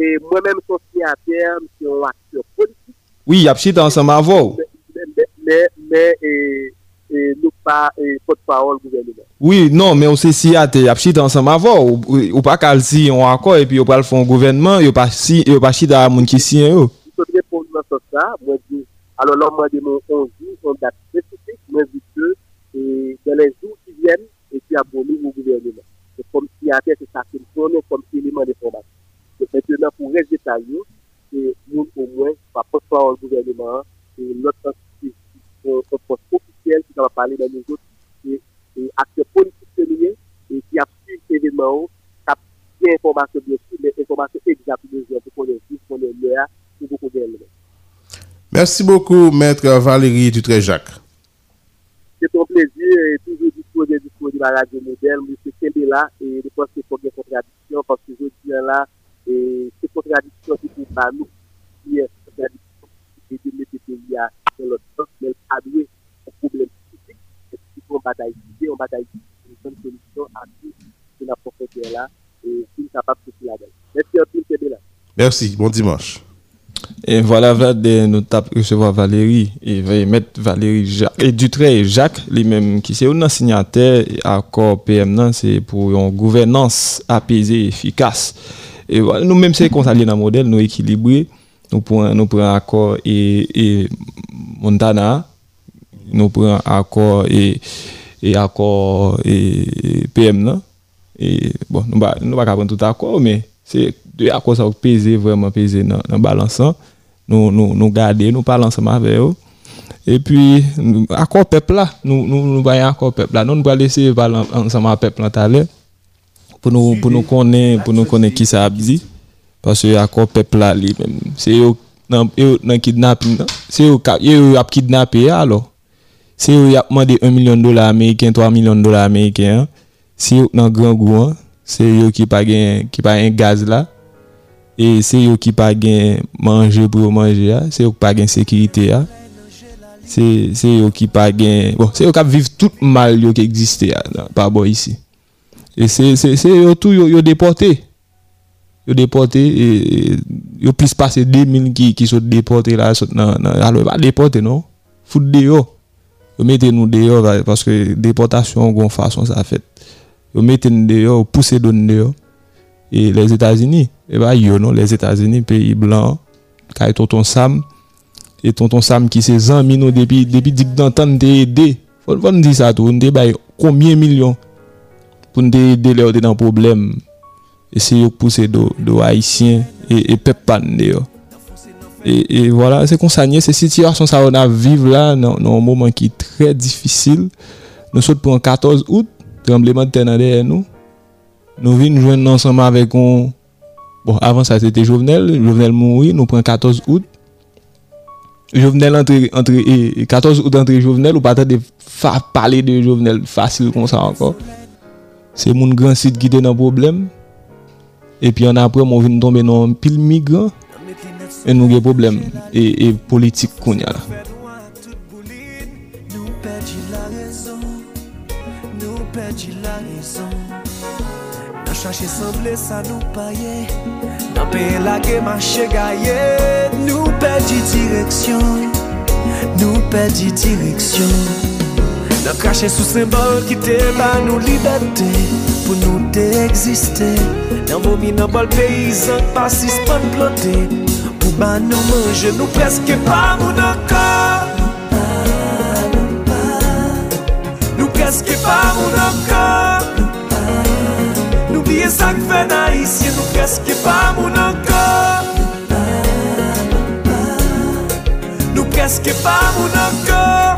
E mwen menm kon si a term ki yo aktyon politik. Oui, ap chi tan san mavo. Men e, e, nou pa pot pa oul gouvennman. Oui, non, men ou se si ate, ap chi tan san mavo. Ou pa kal si yon akoy e pi yo pal fon gouvennman, yo pa chi da moun ki si en yo. Kou se repon nan sa sa, mwen di, alon mwen di moun anzi, mwen dati kèpik, mwen di kèpik, dè lè zoun ki vjen, e ki abonni ou gouvennman. Kou se kom si ate, se sa kon kon, kou se yon iman de pouman. Maintenant, pour les États, nous, au moins, par rapport au gouvernement, et notre poste euh, officiel qui va parler de nous autres, et, acteur acteurs politiques et qui a suivi l'événement, qui a bien information, bien sûr, mais information exacte, bien sûr, pour qu'on ait pour qu'on ait pour le gouvernement Merci beaucoup, Maître Valérie Dutré-Jacques. C'est un plaisir, et toujours du disponible de la radio modèle, M. Kembela, et je pense qu'il faut des contradictions, parce que je suis là, E, e et ces contradictions qui sont nous, qui est contradiction qui pays dans l'autre mais problème qui bataille une solution à ce là, et qui est capable de Merci à tous, là. Merci, bon dimanche. Et voilà, Vlad, nous je recevoir Valérie et mettre Valérie Et Dutré et Jacques, les mêmes qui sont un signataire, accord PM, c'est pour une gouvernance apaisée et efficace. Et nous même c'est qu'on s'allie dans le modèle, nous équilibrer, nous prenons nous accord et, et Montana, nous prenons accord et et accord et PM là. Et bon, nous va nous pas prendre tout accord mais c'est deux accords ça peser vraiment peser dans dans balançant. Hein. Nous nous nous garder, nous parlons ensemble avec eux. Et puis, accord peuple là, nous, nous, nous, accord peuple là, nous, nous, va laisser ensemble avec peuple là, pour nous pour nous connaître pour nous connaître qui ça abdi parce que accord peuple là lui même c'est eux qui dans kidnapping c'est eux qui a kidnappé alors c'est eux a demandé 1 million de dollars américains 3 millions de dollars américains hein. c'est eux grand hein. c'est eux qui pas qui pas un gaz là et c'est eux qui pas gain manger pour manger hein. c'est eux qui pas gain sécurité c'est c'est eux qui pas gain bon c'est eux qui vivent tout mal qui existe là, par rapport ici E se yo tou yo depote, yo depote, yo plis pase 2000 ki sou depote la, alo e ba depote nou, foute deyo. Yo mette nou deyo, paske depotasyon kon fason sa fet, yo mette nou deyo, pou se don deyo. E les Etats-Unis, e eh ba yo nou, les Etats-Unis, peyi blan, ka e tonton Sam, e tonton Sam ki se zanmi nou depi, depi dik dan tan deyede, fote fote mwen di sa tou, mwen deyede baye koumyen milyon, pou nou de de le ou de nan problem ese yo pou se do haisyen e, e pep pan de yo e, e voilà se kon sa nye se si ti orson sa wana vive la nou an mouman ki tre difícil nou sot pou an 14 out trembleman tenande e nou nou vi nou jwen nan seman avek bon avan sa se te jovenel jovenel moui nou pou an 14 out jovenel entre 14 e, out entre jovenel ou paten de pale de jovenel fasil kon sa ankon Se moun gen sit gide nan problem, epi an aprem moun vin tombe nan pil migran, en moun gen problem e, e politik koun ya la. Nou perdi direksyon, nou perdi direksyon. Nan kache sou sembol ki te pa nou libetè Pou nou de egzistè Nan vomi nan bal peyizan pasis pan plotè Pou ba nou manje nou preske pa moun akor Nou preske pa moun akor Nou bie sak fè nan isye nou preske pa moun akor Nou preske pa moun akor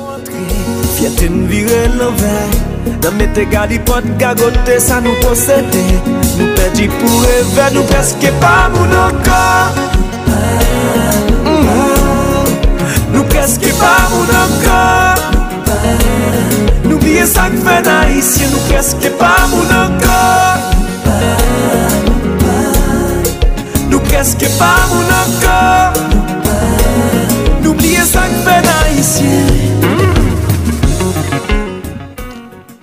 Fye ten vire lo ve Nan mette gadi pot gagote sa nou pose de Nou pedji pou reve Nou peske pa mouno kor Nou peske pa mouno kor Nou peske pa mouno kor Nou peske pa mouno kor Nou peske pa mouno kor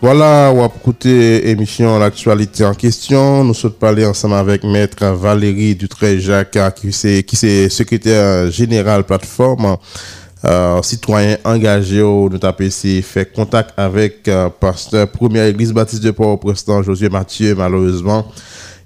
Voilà, on va écouter l'émission L'actualité en question. Nous souhaitons parler ensemble avec Maître Valérie Dutré-Jacques, qui est secrétaire général plateforme euh, citoyen engagé. Nous avons fait contact avec euh, pasteur Première Église Baptiste de Port-au-Prince, Josué Mathieu, malheureusement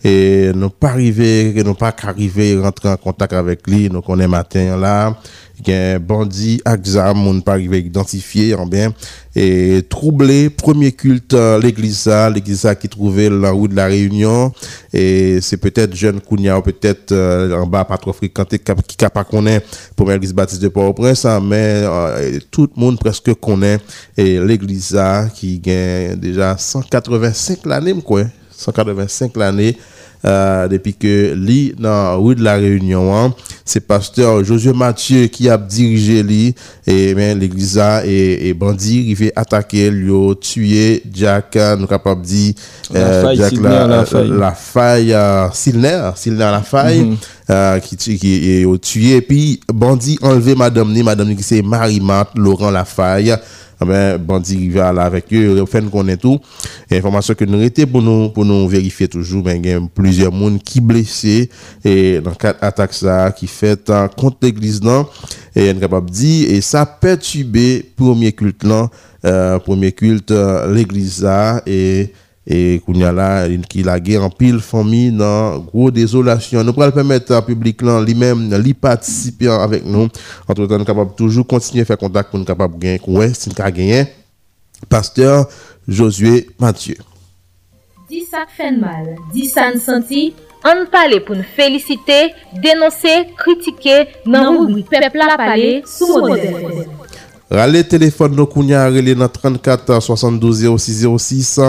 et nous pas arrivé nous pas qu'arriver rentrer en contact avec lui nous est matin là gen bandi un bandit, moun pa rive identifiye an ben et Troublé, premier culte, l'église, l'église l'église, trouvait qui trouve la de la Réunion. Et c'est peut-être jeune Kounia ou peut-être euh, en bas, trop fréquenté qui qui pas konen pou première église baptiste de Port-au-Prince hein, Mais euh, tout le monde presque connaît l'église qui ki déjà 185 l'année, quoi 185 hein, l'année. Euh, Depi ke li nan ouy de la reyonyon an, se pasteur Josie Mathieu ki ap dirije li, e men l'eglisa e bandi rive atake li yo tuye Jack, nou kap ap di, Jack la faye, euh, Silner, Silner la faye. ki euh, yo tuye. Pi, bandi enleve madam ni, madam ni ki se Marimath, Laurent Lafaye, bandi ki ve ala vek yo, fen konen tou. E informasyon ke nou rete pou nou verifye toujou, men gen plizye moun ki blese, et nan kat atak sa, ki fet kont l'Eglise nan, en repop di, et sa pertube promye kult lan, promye kult l'Eglise sa, et et qu'on y a là qui la guerre en pile famille dans gros désolation nous pourrons permettre à public lui-même lui participer avec nous entre temps nous capable toujours continuer à faire contact pour nous capable gagner est c'est gagner pasteur Josué Mathieu dit ça fait mal dit ça ne senti on parle pour nous féliciter dénoncer critiquer dans le peuple la parler sous modèle Rallye téléphone nous kounya relé dans 34 72 06 06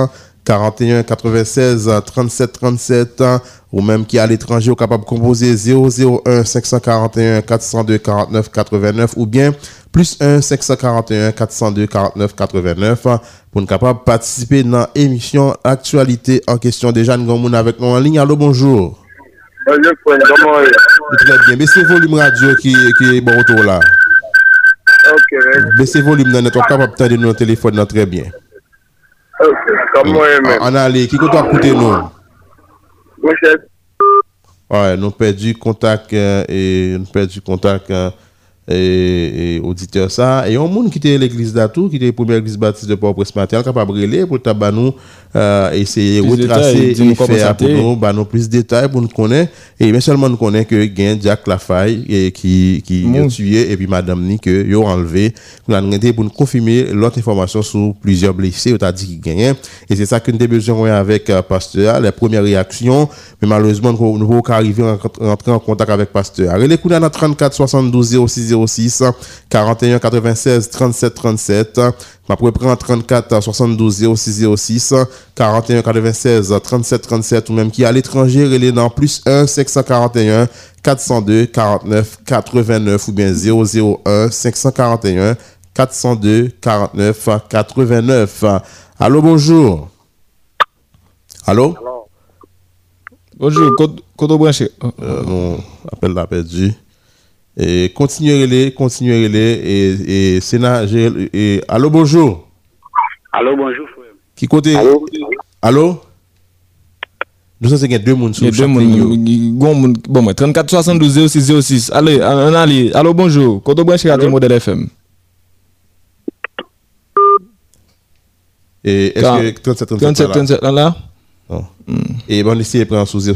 41 96 37 37 ou même qui à l'étranger ou capable de composer 001 541 402 49 89 ou bien plus 1 541 402 49 89 pour nous capable de participer dans l'émission Actualité en question. Déjà, nous avons avec nous en ligne. Allô, bonjour. Bonjour, Très bien. Baissez volume radio qui, est bon retour là. Ok. Baissez volume dans notre capable de nous téléphone très bien. Ok, kap mwenye eh, men. An ale, kiko do akoute nou? Mwenye. A, nou perdi kontak e euh, nou perdi kontak e euh, et, et auditeur ça et un monde qui était l'église d'Atou qui était première église baptiste de Port-au-Prince matin capable brûler pour tabanou euh, essayer retracer et, faire pour nous nous plus de détails pour nous connaître et mais seulement nous connaît que gain Jack Lafaye et qui qui mm. tué et puis madame ni que yo enlevé pour nous pour confirmer l'autre information sur plusieurs blessés on a dit qu'il gagnait et c'est ça que nous avons besoin avec euh, pasteur les premières réactions mais malheureusement nous pas arriver en, en, en, contact avec pasteur les coups dans 34 72 06 06 41 96 37 37. Ma prendre 34 72 06 06 41 96 37 37 ou même qui à l'étranger, est dans plus 1 541 402 49 89 ou bien 001 541 402 49 89. Allô, bonjour. Allô? Bonjour, Kodo Branché. Euh, appel l'a perdu continuez les, continuez les. Et, et Sénat, et, allô, bonjour. Allô, bonjour, frère. Qui côté Allô, Nous sommes deux mounes. sur deux monde. Bon, 34 72 06 06. Allez, on Allô, bonjour. Quand on Modèle FM. Et est-ce que 37 37 là Non. Hmm. Et bon, ici, prend sous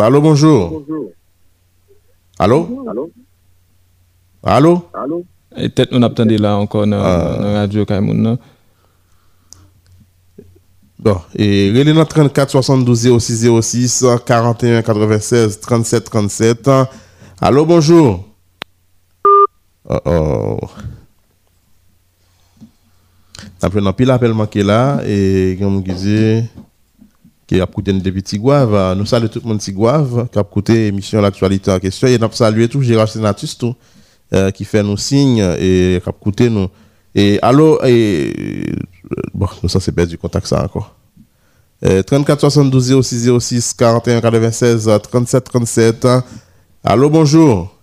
Allô, bonjour. Bonjour. Allô Allô Allô? Allô? Et peut-être nous attendons là encore dans euh. la radio Kaimoun. Bon, et réline 34 72 06 06 41 96 37 37. Allô, bonjour. Oh oh. Après, on pile appel manqué là, et comme le disais, qui a coûté depuis Tigouave. Nous saluons tout le monde Tigouave, qui a coûté l'émission L'actualité en question, et nous saluons tout Gérard Sénatus tout. Euh, qui fait nos signes et qui a nous. Et allô, et, bon, nous ça c'est perdu contact ça encore. 34 72 06 06 41 96 37 37. Allô, bonjour.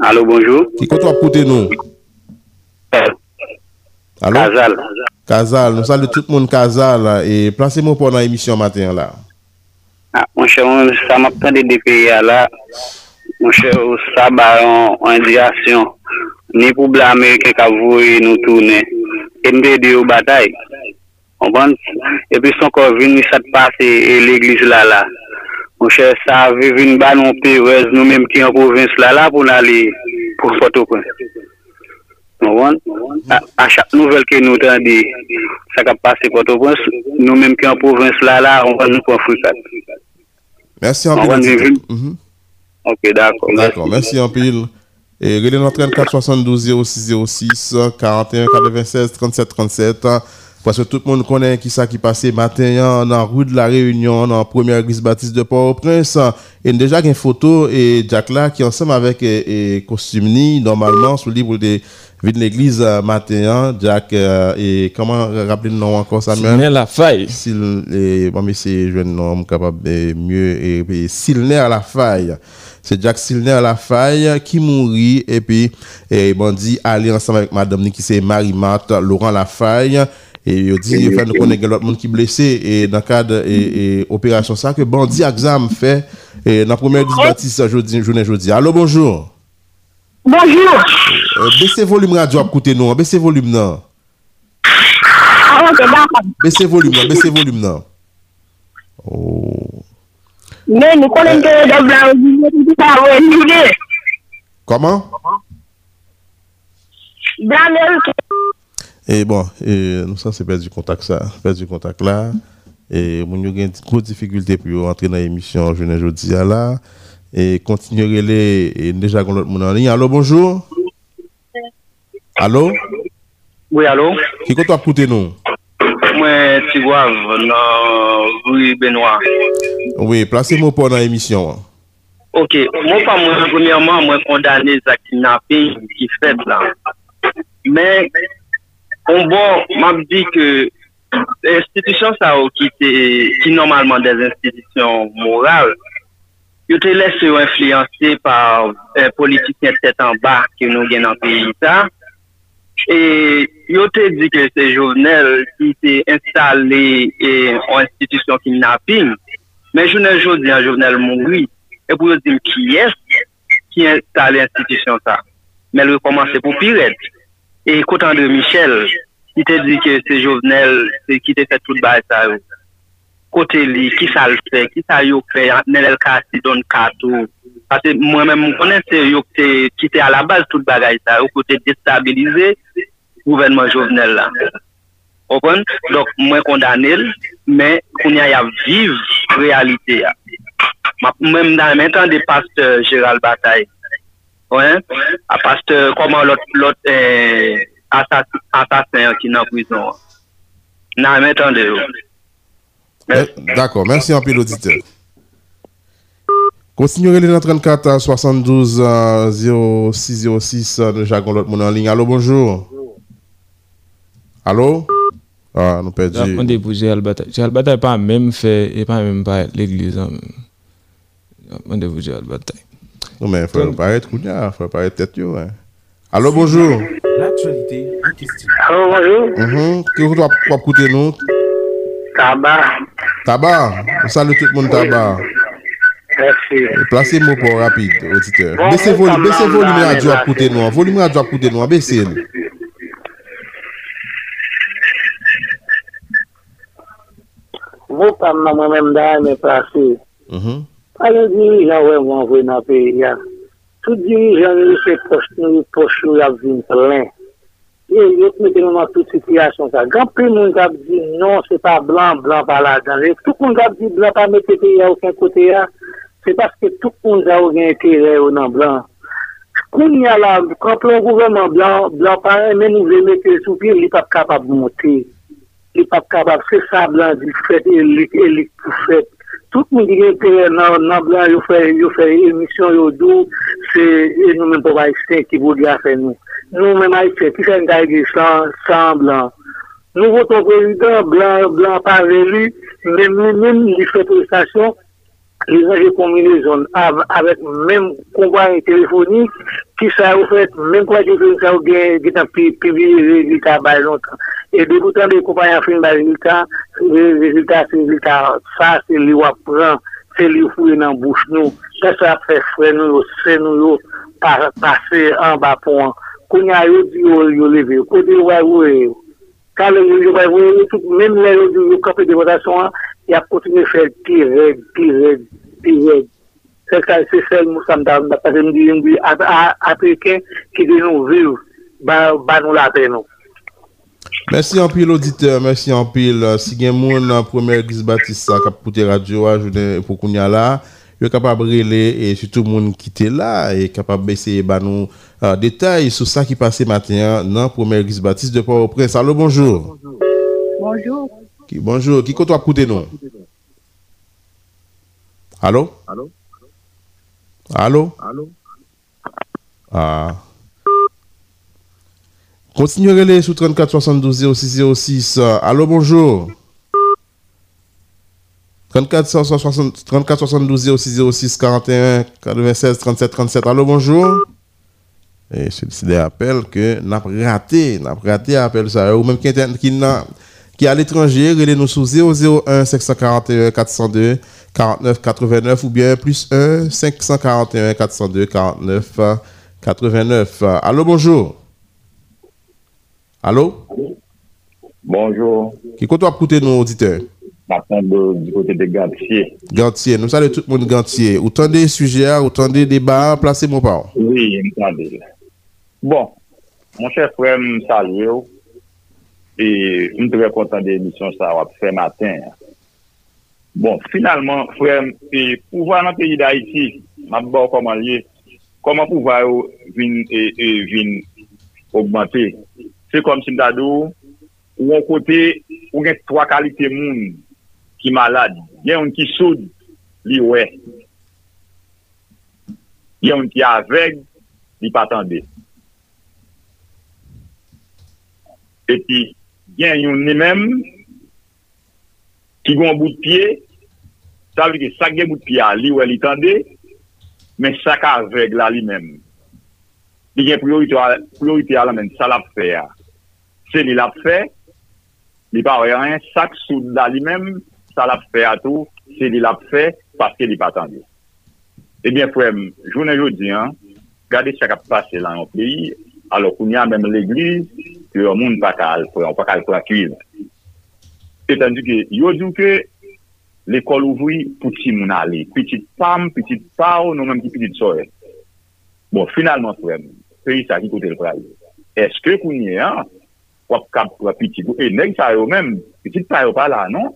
Allô, bonjour. Qui compte à écouter, nous? Euh, allô? Casal. Casal, nous saluons tout le monde Casal et placez-moi pour la l'émission matin là. Ah, mon cher, ça m'a depuis euh, là. Mwen chè, ou sa baran, ou an diasyon, ni pou blame ke kavouye nou toune. En de di ou batay. Mwen ban, epi son kon vini satpase e l'eglise la la. Mwen chè, sa vini ban ou pivèz nou mèm ki an povins la la pou nali pou koto kon. Mwen ban, a chak nou velke nou tan di sakap pase koto kon, nou mèm ki an povins la la, mwen ban nou kon fwisa. Mwen ban, vini vini. Ok, d'accord. merci en pile. Et relais 72 06 41 96 37 37. Parce que tout le monde connaît qui ça qui passait matin hein, dans la rue de la Réunion, dans la première église baptiste de Port-au-Prince. Et déjà, il y a une photo et Jack là qui ensemble avec et, Costumni, normalement, sous le livre des Vite l'église euh, matin, hein. Jack, euh, et comment rappeler le nom encore Samuel Silner la faille. S'il, bon, mais c'est jeune homme capable de mieux, et, et Silner la faille. C'est Jack Silner la faille qui mourit, et puis, et bon, dit, aller ensemble avec madame qui c'est Marie-Marthe, Laurent faille Et il dit, il fait nous connaître monde qui est blessé, et dans le cadre et, et opération ça, que Bandi examen fait, et dans la première église hein? baptiste, jeudi, journée, jeudi. Allô, bonjour. Bonjour. Euh, baissez volume radio à nous, baissez volume non. Ah, ok, d'accord. Baissez volume non, baissez volume non. Oh. Mais nous connaissons des blancs, Comment? Et eh, bon, et, eh, nous sommes du contact ça, du contact là. Et eh, nous avons une grosse difficulté pour entrer dans l'émission jeudi à là. E kontinuyele E deja kon lot moun anli Alo bonjou Alo Si kon tou akoute nou Mwen tigwav nan Voui Benoit Mwen plase moun pou nan emisyon Ok mwen pa moun Mwen kondane zakina pe Ki feb la Men bon, Mwen mabdi ke Institusyon sa wakite Ki normalman des institusyon moral yo te lese yo influense par eh, politikyen setan bak ki nou gen an peyi sa, e yo te di ke se jovenel ki te installe eh, an institisyon ki nan pin, men jounen joun di an jovenel mongwi, epou yo di mki yes ki installe an institisyon sa, men lè poman se pou piret, e koutan de Michel, ki te di ke se jovenel ki te fet tout bae sa yo sa. kote li, ki sa l se, ki sa yo kre, nen el kasi don katou. Pase mwen men mwen konen se yo ki te ala baz tout bagay sa, yo kote destabilize pou venman jovenel la. Okon? Dok mwen kondanel, men kounen ya viv realite ya. Mwen mwen nan men tan de past Gérald Bataille. A past koman lot lot eh, asasen ki nan kouzon. Nan men tan de yo. Eh, d'accord, merci en pile auditeur. Continuez les 34 72 06 06 nous Jacques l'autre monde en ligne. Allô, bonjour. Allô? Ah, nous perdons. On dépose Gérald Bataille. Gérald Bataille pas même fait et pas même pas l'église. Hein. On dépose Gérald Bataille. Non, mais il faut paraître, il faut être tête. Hein. Allô, bonjour. L'actualité, question. Allô, bonjour. Mm -hmm. Qu'est-ce que tu as écouté nous? Tabar. Tabar. Mw salu tout moun tabar. Merci. Plase mw pou rapide, otite. Bese volum ya djwa koute nou. Volum ya djwa koute nou. Bese. Mw panman mwen mdane plase. Ayo diri jan wè mwen wè nan peri ya. Tout diri jan wè se postou, postou ya vin plen. Et il y a tout nous avons dans toute situation. Quand tout le monde nous a dit non, ce n'est pas blanc, blanc pas là. Tout le monde a dit blanc pas, mais il n'y a aucun côté là. Hein. C'est parce que tout le monde a aucun intérêt au nom blanc. Quand on le gouvernement blanc, blanc par mais nous voulons que sous pied, il soient pas capable de monter. il est pas capable de faire ça, blanc, du fait, et les coufètes. Tout mwen di gen te nan blan yo fè, yo fè emisyon yo do, se e nou men pou pa y fè ki voul di a fè nou. Nou men pa y fè, ki chan gè a y di, san blan. Nou vò ton prezident, blan pa ve li, men men men li fè prestasyon, li nan jè kombine zon avèk men konvwa y telefonik ki chan ou fè men konvwa y telefonik ki chan ou gen pi vi li ta balon tan. E deboutan de koupanyan fin baril kan, le rezultat se li wapran, se li fwouye nan bouch nou, se sa prefren nou, se nou yot, pa se an bapon. Kounya yot diyo, yot li viw, kou diyo wavouye, kan le yot diyo wavouye, men le yot diyo yot kapi devotasyon an, ya poutine fèl ki reg, ki reg, ki reg. Se fèl mousam dan, apreken ki di nou viv, ban nou la fèl nou. Merci en pile auditeur, en pile euh, Si gen un euh, premier gris baptiste kap poute radio euh, a jounen pou capable de la, et kapab rele le monde moun est la de kapab les ba nou sur sur sou sa ce matin hein, dans premier guise baptiste de Port-au-Prince. Allô, bonjour. Bonjour. Ki, bonjour. Qui compte à côté nous? Allô? Allô? Allô? Allô? Ah. Continuez les sous 34 72 06 06. Allô, bonjour. 34 72 06 06 41 96 37 37. Allô, bonjour. Et c'est des appels que n'a raté, n'a raté appel ça ou même qui est à l'étranger, relez nous sous 001 541 402 49 89 ou bien plus 1 541 402 49 89. Allô, bonjour. Allo? Bonjour. Ki koto ap koute nou auditeur? Maksan di kote de Gantier. Gantier, nou sa de tout moun Gantier. Ou tan bon, de suje, ou tan de debat, plase moun pa ou? Oui, mou sa de. Bon, moun che frèm salye ou, e moun tre kontan de misyon sa wap fè matin. Bon, finalman frèm, pou vwa nan peyi da ici, nan bò koman liye, koman pou vwa ou vin, e vin, augmante, Fè kom si mdadou, ou an kote, ou gen kwa kalite moun ki malade. Gen yon ki soude, li we. Gen yon ki aveg, li patande. E pi, gen yon ne mem, ki gwen bout piye, sa vi ki sak gen bout piya, li we li tende, men sak aveg la li mem. Di gen plou iti ala men, salap fè ya. Se li lap fè, li pa wè rè, sak soud la li mèm, sa lap fè a tou, se li lap fè, paske li patan di. Ebyen eh fwèm, jounen joudi an, gade sè kap pase lan yon plèy, alò kounyan mèm l'eglis, ki yon moun pakal, pakal kou akwil. Etan di ki, yon di ki, l'ekol ouvri, pouti moun ale, pouti pam, pouti pao, nou mèm ki pouti tsoe. Bon, finalman fwèm, plèy sa ki kote l'pray. Eske kounyan? wap kap, wap pitido, e neg sa yo men, pitido sa yo pa la, non?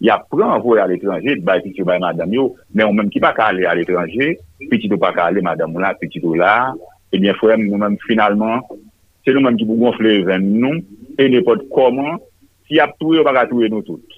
Ya pran vwe al etranje, bay pitido bay madame yo, men ou men ki pa kalè al etranje, pitido pa kalè madame la, pitido la, e mwen fwem, mwen men, finalman, se nou men ki pou gonfle ven, non, e nepot koman, si ap touye wap akatouye nou tout.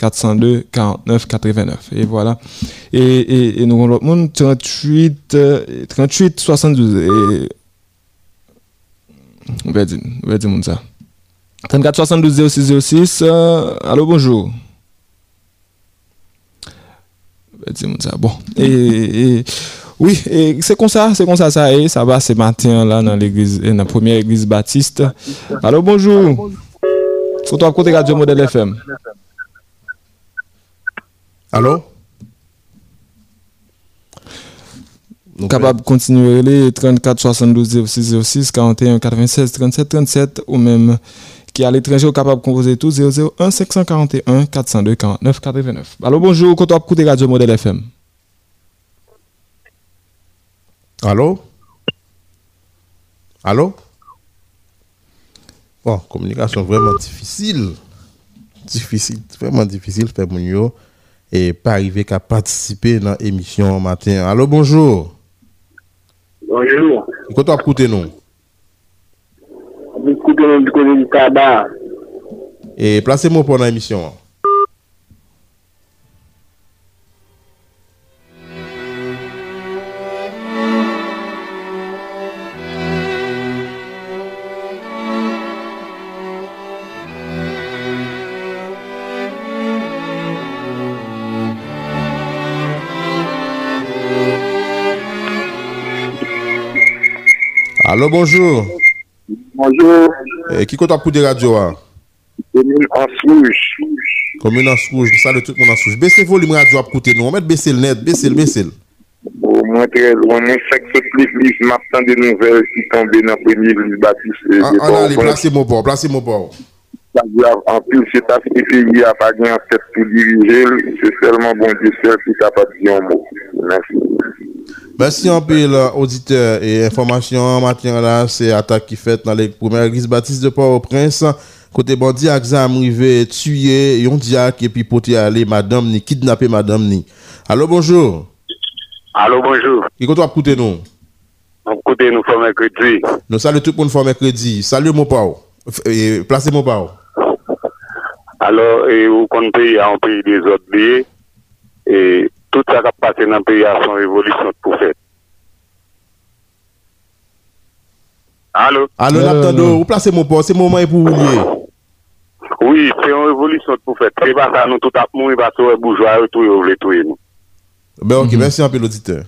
402 49 89. Et voilà. Et, et, nous avons l'autre monde, 38, 38 72. on va dire, on va dire ça. 34 72 06 06. allô, bonjour. On va dire ça. Bon. Et, et oui, c'est comme ça, c'est comme ça, ça ça va c'est matin là dans l'église, dans la première église baptiste. Allô, bonjour. faut-toi à côté Radio Modèle FM. Allô? capable de continuer les 34 72 06 06 41 96 37 37 ou même qui à l'étranger est capable de composer tout 001 541 402 49 89. Allô, bonjour, quand as écouté Radio Modèle FM. Allô? Allô? Bon, communication vraiment difficile. Difficile, vraiment difficile, Père et pas arriver qu'à participer dans l'émission matin. Allô, bonjour. Bonjour. que tu écoutes nous Écoutez nous du côté du tabac. Et placez-moi pour l'émission. Allô, bonjour. Bonjour. Eh, qui compte pour des radios Commune hein? en souche. Commune en souche. Salut tout le monde en souche. Baissez le volume radio à côté nous. On met baisser le net. baisser le, baissez le. Au moins très loin. plus je des nouvelles qui tombent dans le premier livre Baptiste. allez, placez mon bord. Placez mon bord. En plus, c'est parce que le pays n'a pas gagné en pour diriger. C'est seulement bon Dieu seul qui est capable de dire un mot. Merci. Merci un peu, l'auditeur. Et information en là, c'est attaque qui faite dans les premières églises baptistes de Port-au-Prince. Côté bandit, Axam arrivé, tué, yon diac, et puis pour aller, madame ni, kidnapper madame ni. Allô, bonjour. Allô, bonjour. Qu'est-ce que tu nous? Écoutez, nous sommes mercredi. Nous saluons tout le monde mercredi. Salut mon pauvre. Euh, et placez mon pauvre. Alors, vous comptez un pays des autres billets. Et Tout sa kap pase nan peyi a son evolisyon pou fet. Alo? Alo, euh. Laptando, ou plase mou pou? Se mou man pou ouvye? Oui, se yon evolisyon pou fet. Se yon vasa nou tout ap mou, yon vasa ou yon boujwa, yon tou yon vle tou yon. Ben, ok, mhm. mersi an pe l'auditeur.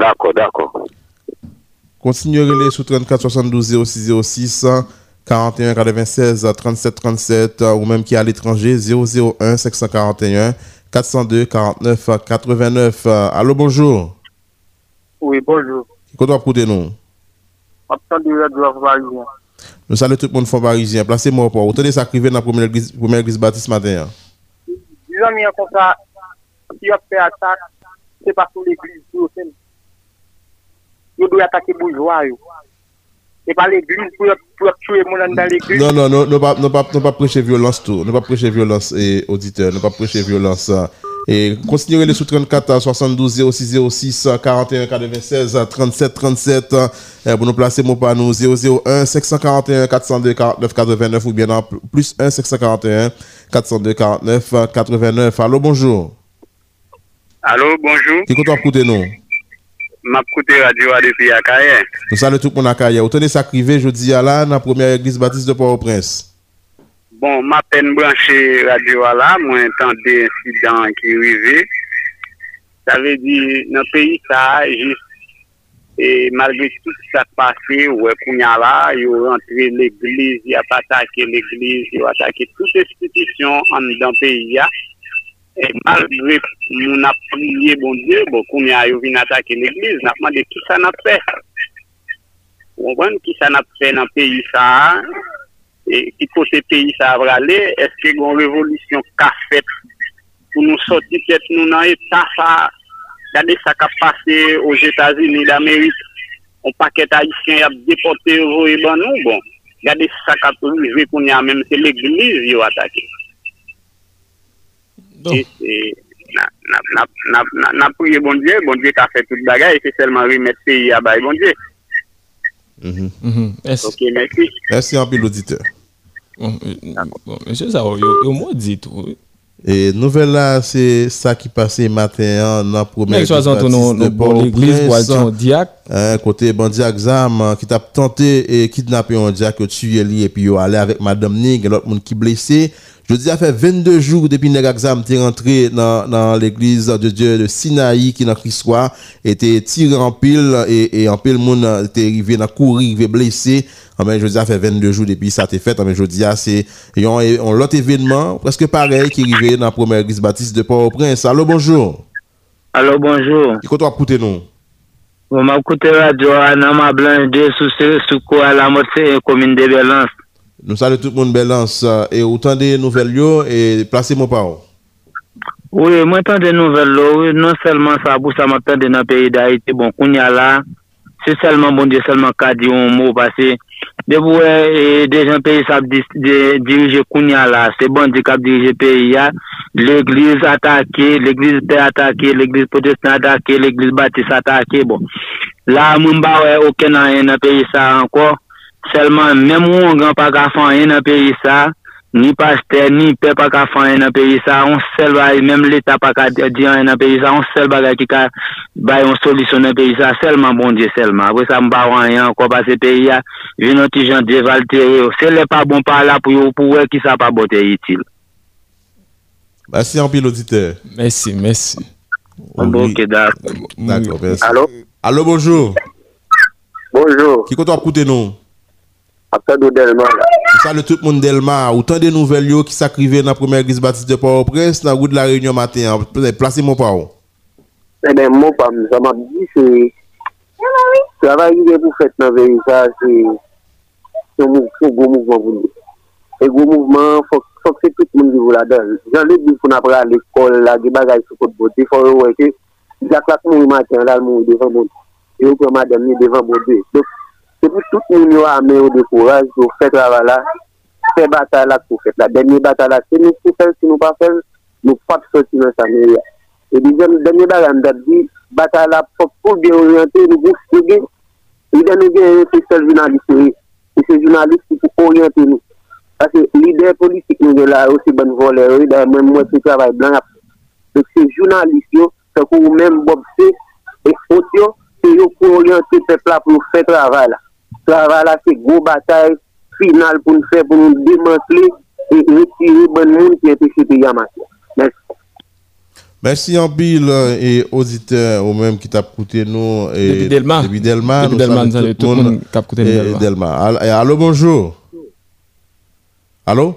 D'akor, d'akor. Kontinu yon lè sou 3472-0606-141-4216-3737 ou menm ki al etranje 001-741-4216 402 49 89. Allô, bonjour. Oui, bonjour. tu vous écouté, nous Nous saluons tout le monde fond parisien. Placez-moi port. Vous tenez ça dans la première église, première baptiste matin. Les hein? amis, en si attaque, c'est pas l'église. Vous devez attaquer bourgeois c'est pas l'église pour, pour tuer mon dans l'église. Non, non, non, ne pas, pas, pas prêcher violence tout. Ne pas prêcher violence et eh, auditeur, ne pas prêcher violence. Hein. Et continuez les sous 34 72 06 06 41 96 37 37 pour nous placer mon panneau 001 541 402 49 89 ou bien plus 1 541 402 49 89. Allô, bonjour. Allô, bonjour. Qui compte écouter nous? M ap koute radyo a depi akaye. To sa le tout kon akaye. Ou tene sakrive jodi a la nan premye eglise baptiste de Port-au-Prince. Bon, m apen branche radyo a la, mwen entende incident kririve. Sa ve di nan peyi sa a, jist. E malve tout sa pase, wè kounya la, yow rentre l'eglise, yow patake l'eglise, yow atake tout espitition an nan peyi a. E mal drif, nou na priye bon die, bon koumya yo vin atake n'eglize, na fman de ki sa na pre. Ouwen ki sa na pre nan peyi sa a, e ki kote peyi sa a brale, eske gon revolisyon ka fet, pou nou soti ket nou nan etafa, gade sa ka pase o Jeta Zini d'Amerik, ou paket a isyen yap depote yo e ban nou, bon, gade sa ka proujwe pou nyamem se l'eglize yo atake. Bon. Na priye bon diye, bon diye ta fè bon mm-hmm. mm-hmm. bon, euh, tout bagay, se selman wè mèsi yabay bon diye. Ok, mèsi. Mèsi an pi l'auditeur. Mèsi an pi l'auditeur. E nouvel la, se sa ki pase y maten, nan pou mèsi y patise. Mèsi y patise y maten, nan pou mèsi y patise. Kote bon diye exam, ki ta ptante e kidnap yon diye, ki yo tsu yeli, e pi yo ale avèk madame Ning, lòt moun ki blesey, Je dis, y fait 22 jours depuis Negaxam est rentré dans, dans l'église de Dieu de Sinaï, qui dans l'histoire était tiré en pile, et, et en pile, le monde était arrivé dans courir, arrivé blessé. Ah, mais je dis, y fait 22 jours depuis ça t'est fait. Ah, mais je dis, ah, c'est, on, autre événement, presque pareil, qui est arrivé dans la première église baptiste de Port-au-Prince. Allô, bonjour. Allô, bonjour. que tu as nous? Bon, ma écouté radio, Anna blanche de sous, sous quoi, la moitié, commune de Belance. Nou sali tout moun bel ans e ou tan de nouvel yo e plase moun pa ou. Ou e mwen tan de nouvel yo, non selman sa abou sa moun tan de nan peyi da ite bon. Kounia la, se selman bon de selman ka di yon mou pase. De bou e dejan peyi sa dirije kounia la, se bon di ka dirije peyi ya. L'eglis atake, l'eglis pey atake, l'eglis potesna atake, l'eglis batis atake bon. La moun ba ou e okenan en nan peyi sa anko. Selman, menm wong an pa ka fanyen an peyi sa, ni paste, ni pey pa ka fanyen an peyi sa, on sel bay, menm leta pa ka diyan an peyi sa, on sel bagay ki ka bayon solisyon an peyi sa, selman bon diye, selman. We sa mba wanyan, kwa base peyi ya, jenotijan diye, valteye yo. Se le pa bon pa la pou yo, pou we ki sa pa boteye itil. Basi yon pil odite. Mensi, mensi. Mbon keda. Alo. Alo, bonjou. Bonjou. Ki koto akoute nou? ap sa do delman la. Sa le tout moun delman, ou tan de nouvel yo ki sa krive na 1er Gisbatis de Paul Presse nan gou de la reynyon matin, plase moun pa ou? Moun pa moun, sa mab di se travayi de pou fèt nan veritaj se sou goun mouvman voun de. Se goun mouvman, fok se tout moun di vou la del. Jan le di pou napra l'eskol la, di bagay sou kote bote, di fòl wè ke di ak la koun yu matin la moun devan moun. Yo kèm a demye devan moun de. Dò, Se pou tout moun yo ame yo de kouraj pou fèt rava la, fèt batalak pou fèt la. Denye batalak, se moun pou fèt, se moun pa fèt, moun pap soti nan sa moun ya. E dijen, denye bagan dap di, batalak pou pou gen oryante, nou kou fè gen, yon den nou gen oryante se jounaliste yon. Yon se jounaliste pou pou oryante nou. Ase, lide politik moun yo la, yon se ban voler, yon dè mwen mwen se travay blan ap. Se jounaliste yo, se kou mwen mwen bop se, et pot yo, se yo pou oryante pepla pou fèt rava la. Travail là, c'est gros bataille finale pour nous faire, pour nous démanteler et retirer bon monde qui est péché Yamato. Merci. Merci en pile euh, et auditeurs ou même qui t'a écouté nous et depuis Delma. Depuis Delma, depuis nous Delma, nous tout, tout le monde qui écouté Delma. Delma. Allô, bonjour. Allô?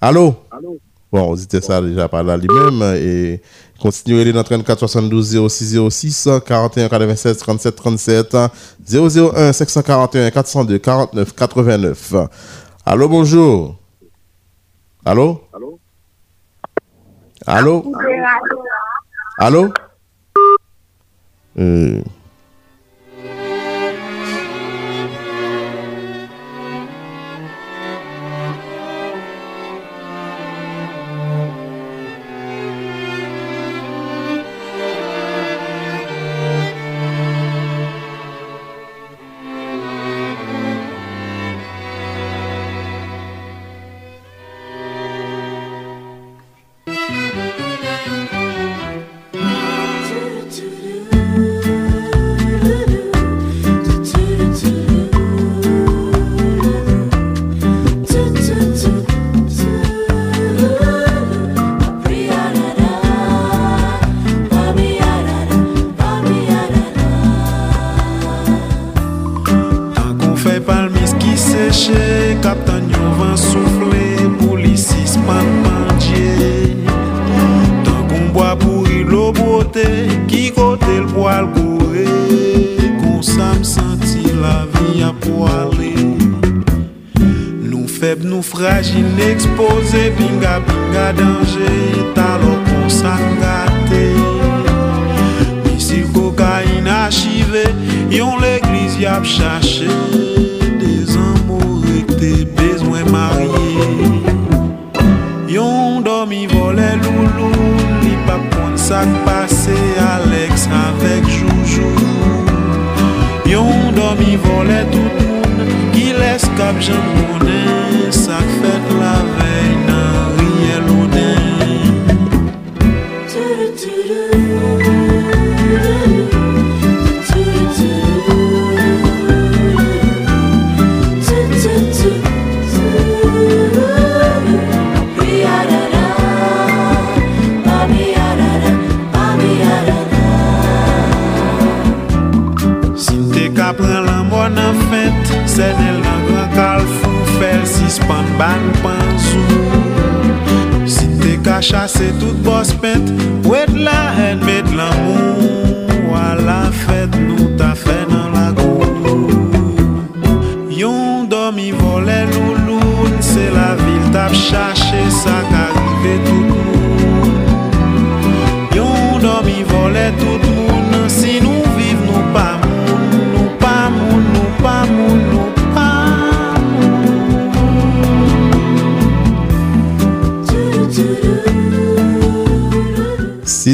Allô? Allô? Bon, Bon, auditeur ça déjà parlé à lui-même et Continuez les 34 72 06 06 41 96 37 37 001 541 402 49 89. Allô, bonjour. Allô? Allô? Allô? Allô? Euh... Sen el nan gran kal foun fèl Si span ban pan sou Si te ka chase tout bo spente Ouè d'la en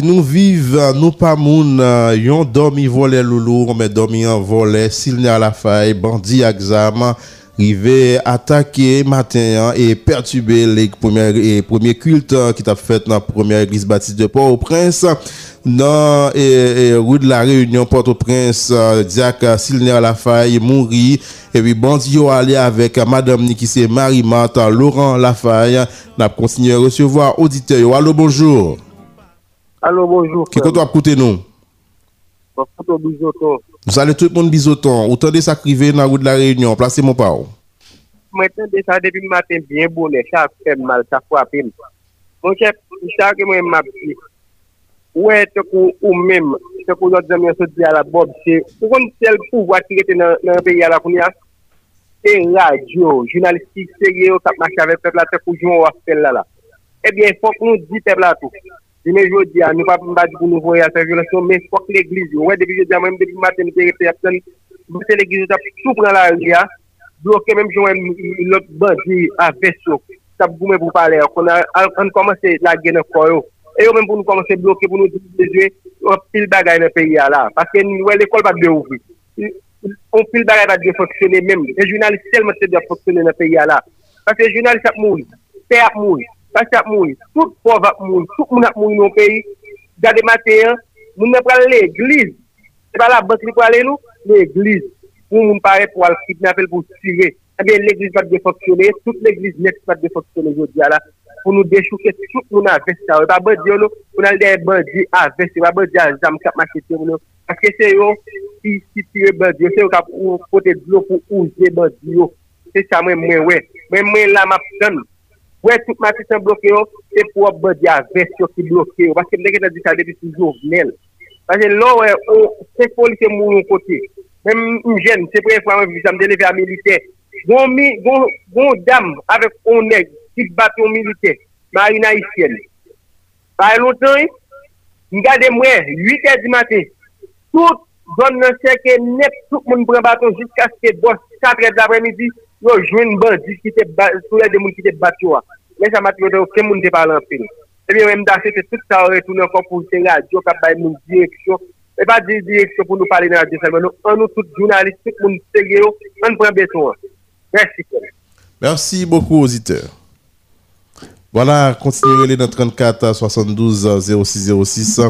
nous vivons, nous pas moun, euh, yon dormi volé loulou, mais dormi en volé, s'il n'est à la faille, bandit examen, rive attaquer matin hein, et perturbé les premiers, premiers cultes hein, qui t'a fait dans la première église baptiste de Port-au-Prince dans et, de la Réunion, Port-au-Prince, euh, euh, s'il s'il' à la faille, mourit. Et puis, bandit yo allé avec Madame Madame Nikissé, marie marthe Laurent Lafaye. N'a continuer à recevoir auditeur. Allô, bonjour. Alo, bonjou. Kiko tou apkoute nou? Apkoute ou bizoton. Mousa le tout moun bizoton. Ou tande sa krive nan wou de la reynyon? Plase oh. moun pa ou. Mwen tande sa depi maten bien bonne. Sa fèm mal, sa fwa pèm. Mwen chèp, chèp ke mwen mabdi. Ouè, tèk ou ou mèm. Tèk ou lòt zèmè sò di ala bobse. Ou kon tèl pou wati kète nan peyi ala kounia. Tèk radio, jounalistik, sègeyo, tapman chave pepla, tèk ou joun wastèl la la. Ebyè, eh fòk nou di pepla tout Dine jodi an, nou pa mbadi pou nou voya sa jolasyon, men fok l'eglisyon. Ouwe, debi jodi an, mwen debi maten, mwen te repreaksyon, mwen se l'eglisyon tap sou pran la an diya, blokè mwen jowen lout bandi a vesok, tap goumen pou pale, an komanse lage nan koro. Eyo mwen pou nou komanse blokè, pou nou diyo sejwe, ou pil bagay nan peyi ya la. Pase nou we l'ekol pa de ouvi. Ou pil bagay pa de foksyone men. E jounali selman se de foksyone nan peyi ya la. Pase jounali sap mouni, te ap mouni. Pache ap mouni, tout pov ap mouni, tout moun ap mouni nou peyi, jade mater, moun ap pral legliz. Se pa la bèk li pou ale nou, legliz. Moun mpare pou alkip, mè apel pou sire. A gen legliz vat de foksyone, tout legliz net vat de foksyone yo diya la, pou nou dechouke tout moun avestan. E pa bèk diyo nou, moun al dey bèk diyo avestan. E pa bèk diyo nou, anke se yo, si sire bèk diyo, se yo tap ou pote diyo pou ouze bèk diyo. Se sa mwen mwen wè, mwen mwen la map chan nou. Wè souk matis an blokè yo, se pou wap bè diya vès yo ki blokè yo. Baske mdèkè nan di sa depi soujou, men. Baske lò wè, se pou li te moun yon koti. Mèm yon jen, se pou yon fwa mwen vizam, dene ve a milite. Gon dam avè onèk, si bat yon milite, mè a yon a isyèl. A yon ton, mga de mwè, 8è di matè, tout don nan seke net souk moun brem baton, jisk aske bò, 4è d'apre midi, yo jwen bandi ki te était, les de moun ki te bat Mais ça m'a sa mati yo de ouke moun te palan pil. Ebi mwen mda se te tout sa ou retounen kon pou se radyo dire bay moun direksyon. E pa di direksyon pou nou pale nan de selman. Nou an nou tout jounalist, tout moun sege yo, an pren beton Merci. Merci beaucoup auditeurs. Voilà, continuez dans 34 72 06 06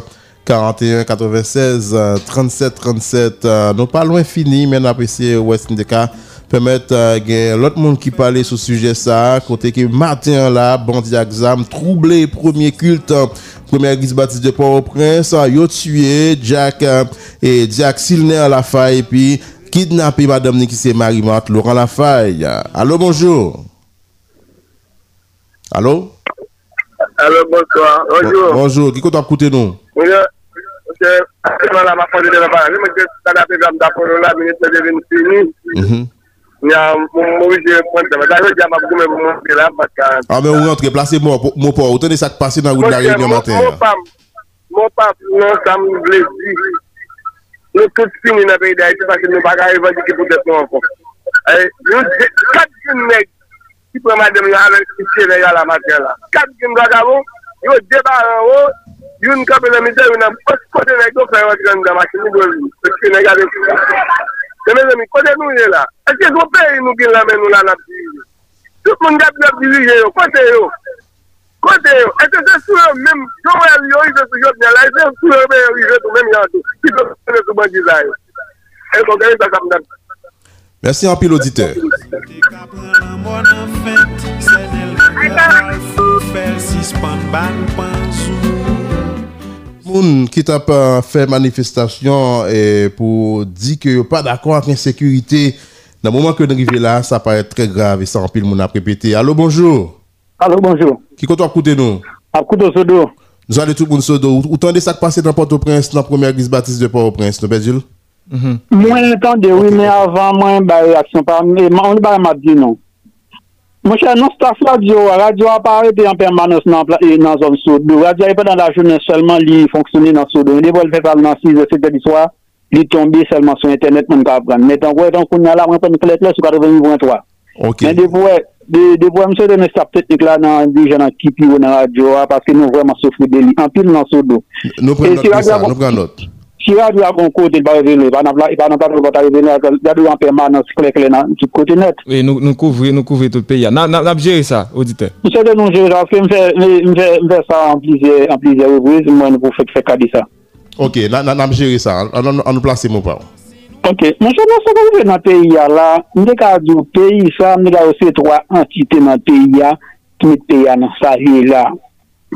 41 96 37 37. Non pas loin fini, mais on apprécie West Indica. Pèmèt, gen, lot moun ki pale sou suje sa, kote ke Martin la, bandi a exam, troublè, premier kult, premier gris batis de poro prince, yo tsuye, Jack, e Jack Silner la faye, pi, kidnapé madame ni ki se marimate Laurent la faye. Alo, bonjour. Alo. Alo, bonsoir. Bonjour. Bonjour. Ki kouton koute nou? Bonjour. Bonjour. Bonjour. Bonjour. Bonjour. Bonjour. Bonjour. Bonjour. Bonjour. Bonjour. Bonjour. Bonjour. Bonjour. Bonjour. Bonjour. Yan, bon mouye zifon seme, Si pwè maar dem yon ave le sifse yon eh, la matin la Kad jen kwa ganon, yo atanon, Yon kapandye mite ninan mpo se kotenn Liye dotan an chini na masi m��o buti E se negate mwen Merci à pile auditeur qui a fait manifestation pour dire que pas d'accord avec l'insécurité, dans le moment que nous arrivons là, ça paraît très grave et ça empile mon répété. Allô, bonjour. Allô, bonjour. Qui compte écouter nous de Sodo. Nous allons tout le monde Sodo. Où de ça qui passe dans Port-au-Prince, dans la première guise baptiste de Port-au-Prince, Moins Bézil mm-hmm. Moi, de oui, mais avant, moi, j'ai une réaction. On ne m'a pas dit non. Mon chè, nou staf radio a, radio a aparepe en permanence nan e, zon sodo. Radio e, a epe nan la jounen, bon, selman li fonksyonne nan sodo. Ne vole vekal nan 6 ete di swa, li tombe selman sou internet moun ka apren. Metan wè, ton koun nan la mwen pen nuk let lè sou 4.0.23. Ok. Men de wè, de wè msè de ne staf tet nuk la nan di jè nan kipi wè nan radio a, paske nou vwè man sou fwede li, anpil nan sodo. Nou pren not pè sa, nou pren not. Si yon yon kote yon ba yon veni, yon pa yon kote yon veni, yon pa yon peman yon kote net. Nou kouvri tout peyi ya. Nan ap jeri sa? Mwen jeri sa, mwen jeri sa an plizye evoiz, mwen pou fok fok adi sa. Ok, nan ap jeri sa, an nou plase moun pa. Ok, mwen jeri sa, mwen jeri sa an plizye evoiz, mwen jeri sa an plizye evoiz, mwen jeri sa an plizye evoiz.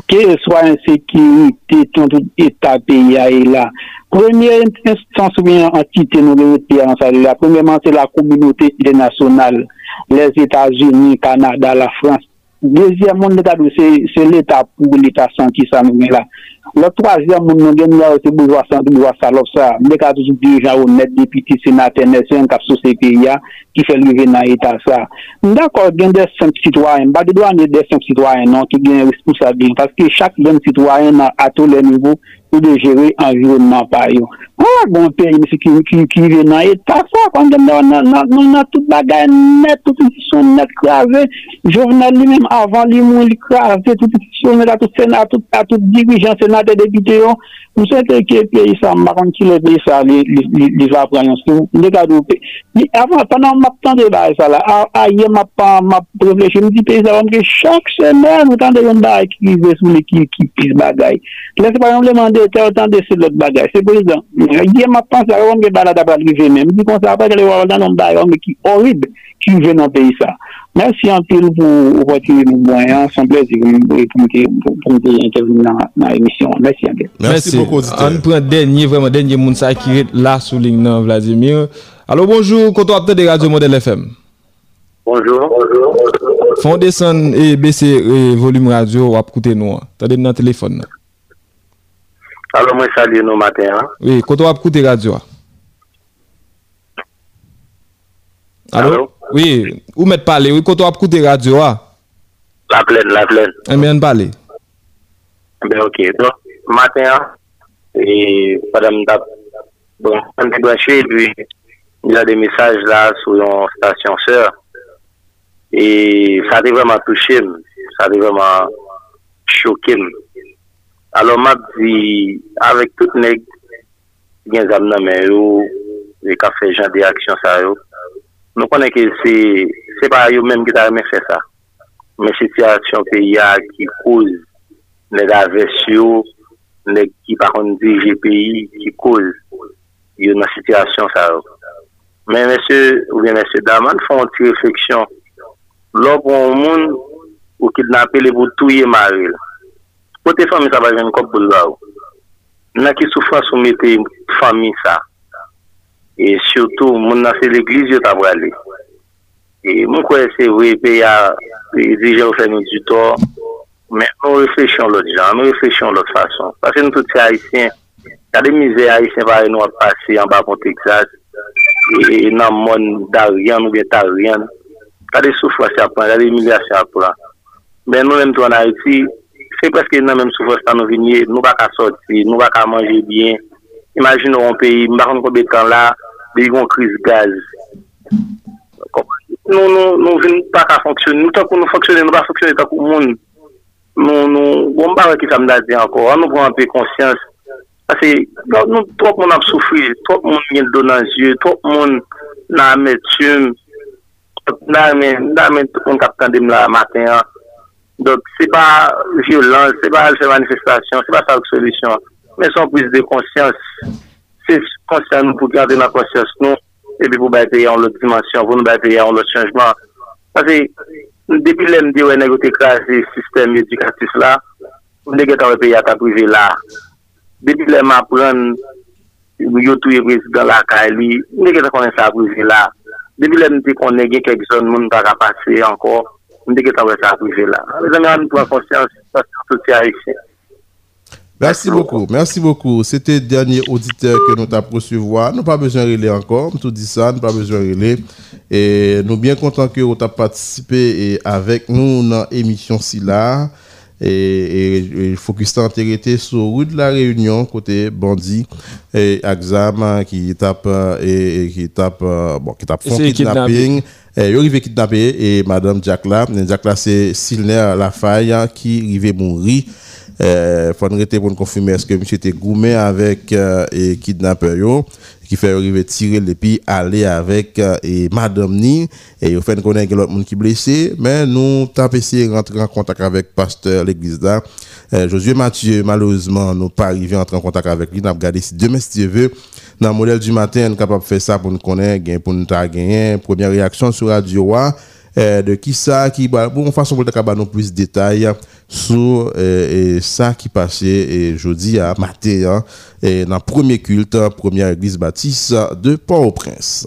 que soit insécurité dans tout état pays là. Première instance ou bien entité nous la premièrement c'est la communauté internationale, les États-Unis, Canada, la France, Dezya moun neta dou se leta pou lita santi sa moun gen la. Le trwazya moun non gen nou yo se boujwa santi, boujwa salop sa. Neta dou sou dirijan ou net depiti se na tenet, se yon kapso se piya ki fe leve nan etan sa. Ndakor gen de sem sitwanyen, ba de do ane de sem sitwanyen nou ki gen wispousa gen. Paske chak gen sitwanyen nan ato le nivou ou de jere environman pa yon. A, gwen pe yon misi ki yon ki yon ki yon nanye, tak sa, kon gen nan, nan, nan, nan, nan, tout bagay net, tout yon ki son net kravè, jounan li mèm avan li mèm li kravè, tout yon ki son net a tout senat, a tout dikwi jan senatè de bitè yon, mousen te ki e peyi sa, makan ki le peyi sa li, li, li, li, li va pran yon, sou, li ka do pe. Li avan, tan nan map tan de bagay sa la, a, a ye map pan, map profleche, mou di peyi sa, moun ki chok semen, moun tan de yon bagay ki yon ki yon ki yon ki yon ki yon bag Yè ma panse a yon mè balade a bradrive mè Mè di kon sa pa kè le waran nan yon bay Yon mè ki orib ki yon vè nan peyi sa Mèsi yon tèlou pou potir mou mwen Yon son plez di pou mwen te Ponte yon tèlou nan emisyon Mèsi yon tèlou Mèsi, an pren denye moun sa kiret La sou ling nan Vladimir Alo bonjou, koto akte de Radio Model FM Bonjou Fonde san e BC Volume Radio wap koute nou Tade nan telefon nan Alo mwen salyon nou maten an. Oui, koto ap koute radio an. Alo. Oui, ou mwen pale, koto ap koute radio an. La plen, la plen. Emen pale. Be ok, don, maten an, e, padam da, bon, an te gwa chwe, li la de mesaj la, sou yon stasyon se, e, sa de vreman touche m, sa de vreman chokim m. alo map di, avek tout neg, gen zam namen yo, le kafe jan de aksyon sa yo, nou konen ke se, se pa yo men gita remen se sa, men sitiyasyon pe ya ki kouz, neg avesyo, neg ki pa kon di jepi, ki kouz, yo nan sitiyasyon sa yo. Men mese, ouye mese daman, fon ti refeksyon, lopon moun, ou kidnapile boutouye mavel, Pote fami sa vaje mwen kop bol gwa ou, nan ki soufwa soume te fami sa, e sotou moun nan se l'eglis yo tabrali. E moun kwen se wè pe ya, e dije ou fèm nou di to, men ou reflechyon lòt jan, ou reflechyon lòt fason. Pase nou tout se Haitien, kade mizè Haitien vare nou apasi an ba konteksat, e nan moun dar ryan ou betar ryan, kade soufwa se apan, kade mizè se apan. Men nou mwen ton Haiti, c'est que même nous venons, nous ne pas sortir, nous ne pas manger bien. Imaginez un pays, nous ne combien de temps là, il une crise gaz. Nous ne pas fonctionner, nous tant que nous fonctionner, nous ne pas fonctionner tant le monde. Nous, nous, bon, pas qui ça encore, nous un peu conscience. Parce que nous, trop de a souffert, trop de monde vient dans les yeux, trop de monde la matin. Hein. Don, se pa violans, se pa alse manifestasyon, se pa salg solisyon, men son pwis de konsyans, se konsyans nou pou kante na konsyans nou, epi pou bayte yon lout dimansyon, pou nou bayte yon lout chanjman. Pase, depi lèm di wè negote krasi sistem yon dikati s'la, mnegetan wè pe yata aprize la. Depi lèm apren, yotou yon risik dan la kani, mnegetan konen sa aprize la. Depi lèm di konen gen kebison moun pa kapase anko, Merci beaucoup. Merci beaucoup. C'était le dernier auditeur que nous avons poursuivi. Nous pas besoin de relayer encore. Tout dit ça, nous pas besoin de Et nous bien contents que vous avez participé avec nous dans l'émission si et, et focus était sur rue de la Réunion côté bandit et Axam hein, qui tape et, qui tape euh, bon qui tape fond kidnapping et Olivier arrivé kidnapper et madame Jack là Jack là c'est Silner la faille hein, qui arrivé mourir euh, faut arrêter pour nous confirmer est-ce que monsieur était gourmé avec euh, et kidnappé yo qui fait arriver tirer et puis aller avec euh, madame ni et au fait connaît l'autre monde qui blessé mais nous avons essayé de rentrer en contact avec pasteur l'église là euh, Josué Mathieu malheureusement nous pas arrivé à entrer en contact avec lui n'a regardé si demain si Dieu veut dans le modèle du matin capable de faire ça pour nous connaître pour nous gagner première réaction sur radio Eh, de ki sa ki ba bon fason pou dekaba non plus detay Sou e sa ki pase E jodi a mate Nan premier kult Premier iglis batis De pa ou prens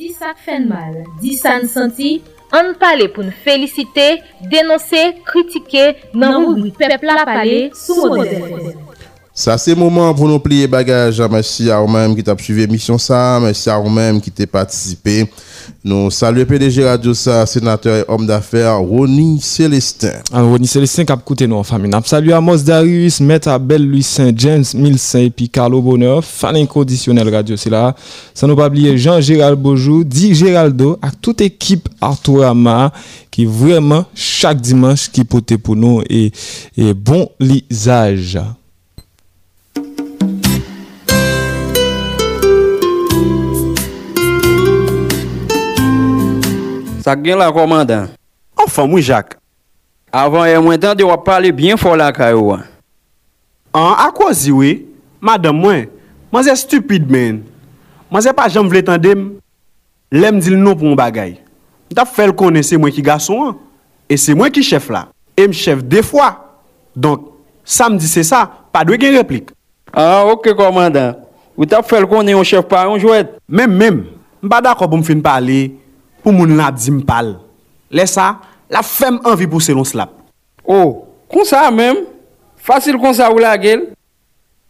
Di sa fen mal Di sa n senti An pale pou nou felicite Denose, kritike Nan mou pepla pale Sou mou defen Ça, c'est le moment pour nous plier bagage, hein, Merci à vous-même qui t'a suivi l'émission Merci à vous-même qui t'a participé. Nous saluons PDG Radio ça, sénateur et homme d'affaires, Ronnie Célestin. Ronnie Célestin qui a écouté nous en famille. Salut à Mos Darius, Maître Abel Louis Saint, James Milsin et puis Carlo Bonheur, fan inconditionnel Radio c'est là. ça nous pas oublier Jean-Gérald Beaujou, dit Géraldo, à toute équipe ama qui vraiment chaque dimanche qui pote pour nous et, et bon lisage. Sak gen la komanda Afan mwen jak Avan e mwen tan de wap pale bien fola ka yo An akwa zi we Madame mwen Man zè stupide men Man zè pa jem vletan dem Lem di l nou pou m bagay Nta fel konen se mwen ki gason E se mwen ki chef la E m chef defwa Donk sam di se sa Padwe gen replik Ah, ok komandan, ou tap fel konen yon chef pa yon jwet. Mem, mem, mbada ko bom fin pali pou moun lab zin pal. Lesa, la fem anvi bousen yon slap. Oh, konsa mem, fasil konsa wou la gel.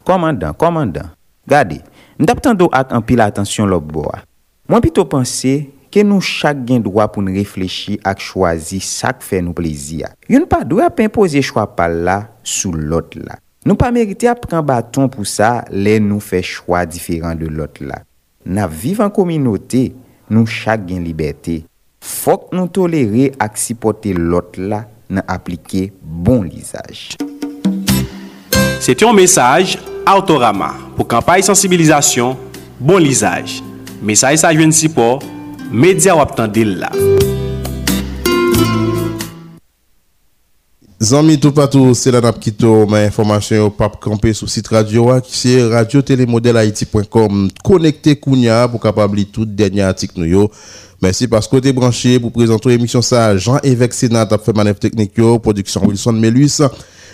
Komandan, komandan, gade, mdap tando ak an pila atensyon lop bo a. Mwen pito pense ke nou chak gen dwa pou n reflechi ak chwazi sak fe nou plezi a. Yon pa dwe ap impoze chwa pal la sou lot la. Nou pa merite apkan baton pou sa, lè nou fè chwa diferan de lot la. Na vivan kominote, nou chak gen liberté. Fok nou tolere ak sipote lot la, nan aplike bon lizaj. Se tyon mesaj, Autorama. Po kampaye sensibilizasyon, bon lizaj. Mesaj sa jwen sipo, media wap tan del la. Zami tout partout, c'est la Napkito, ma information au pape campé sur site radio, qui est radiotélémodèlehaïti.com. Connectez Kounia pour capable de tout dernier article Merci parce que êtes branché pour présenter l'émission ça. Jean-Évêque Sénat a fait manœuvre technique, production Wilson Melus.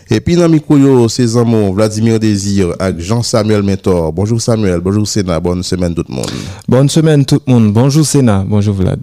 Et puis dans micro, c'est Zamon, Vladimir Désir avec Jean-Samuel Mentor. Bonjour Samuel, bonjour Sénat, bonne semaine tout le monde. Bonne semaine tout le monde, bonjour Sénat, bonjour Vlad.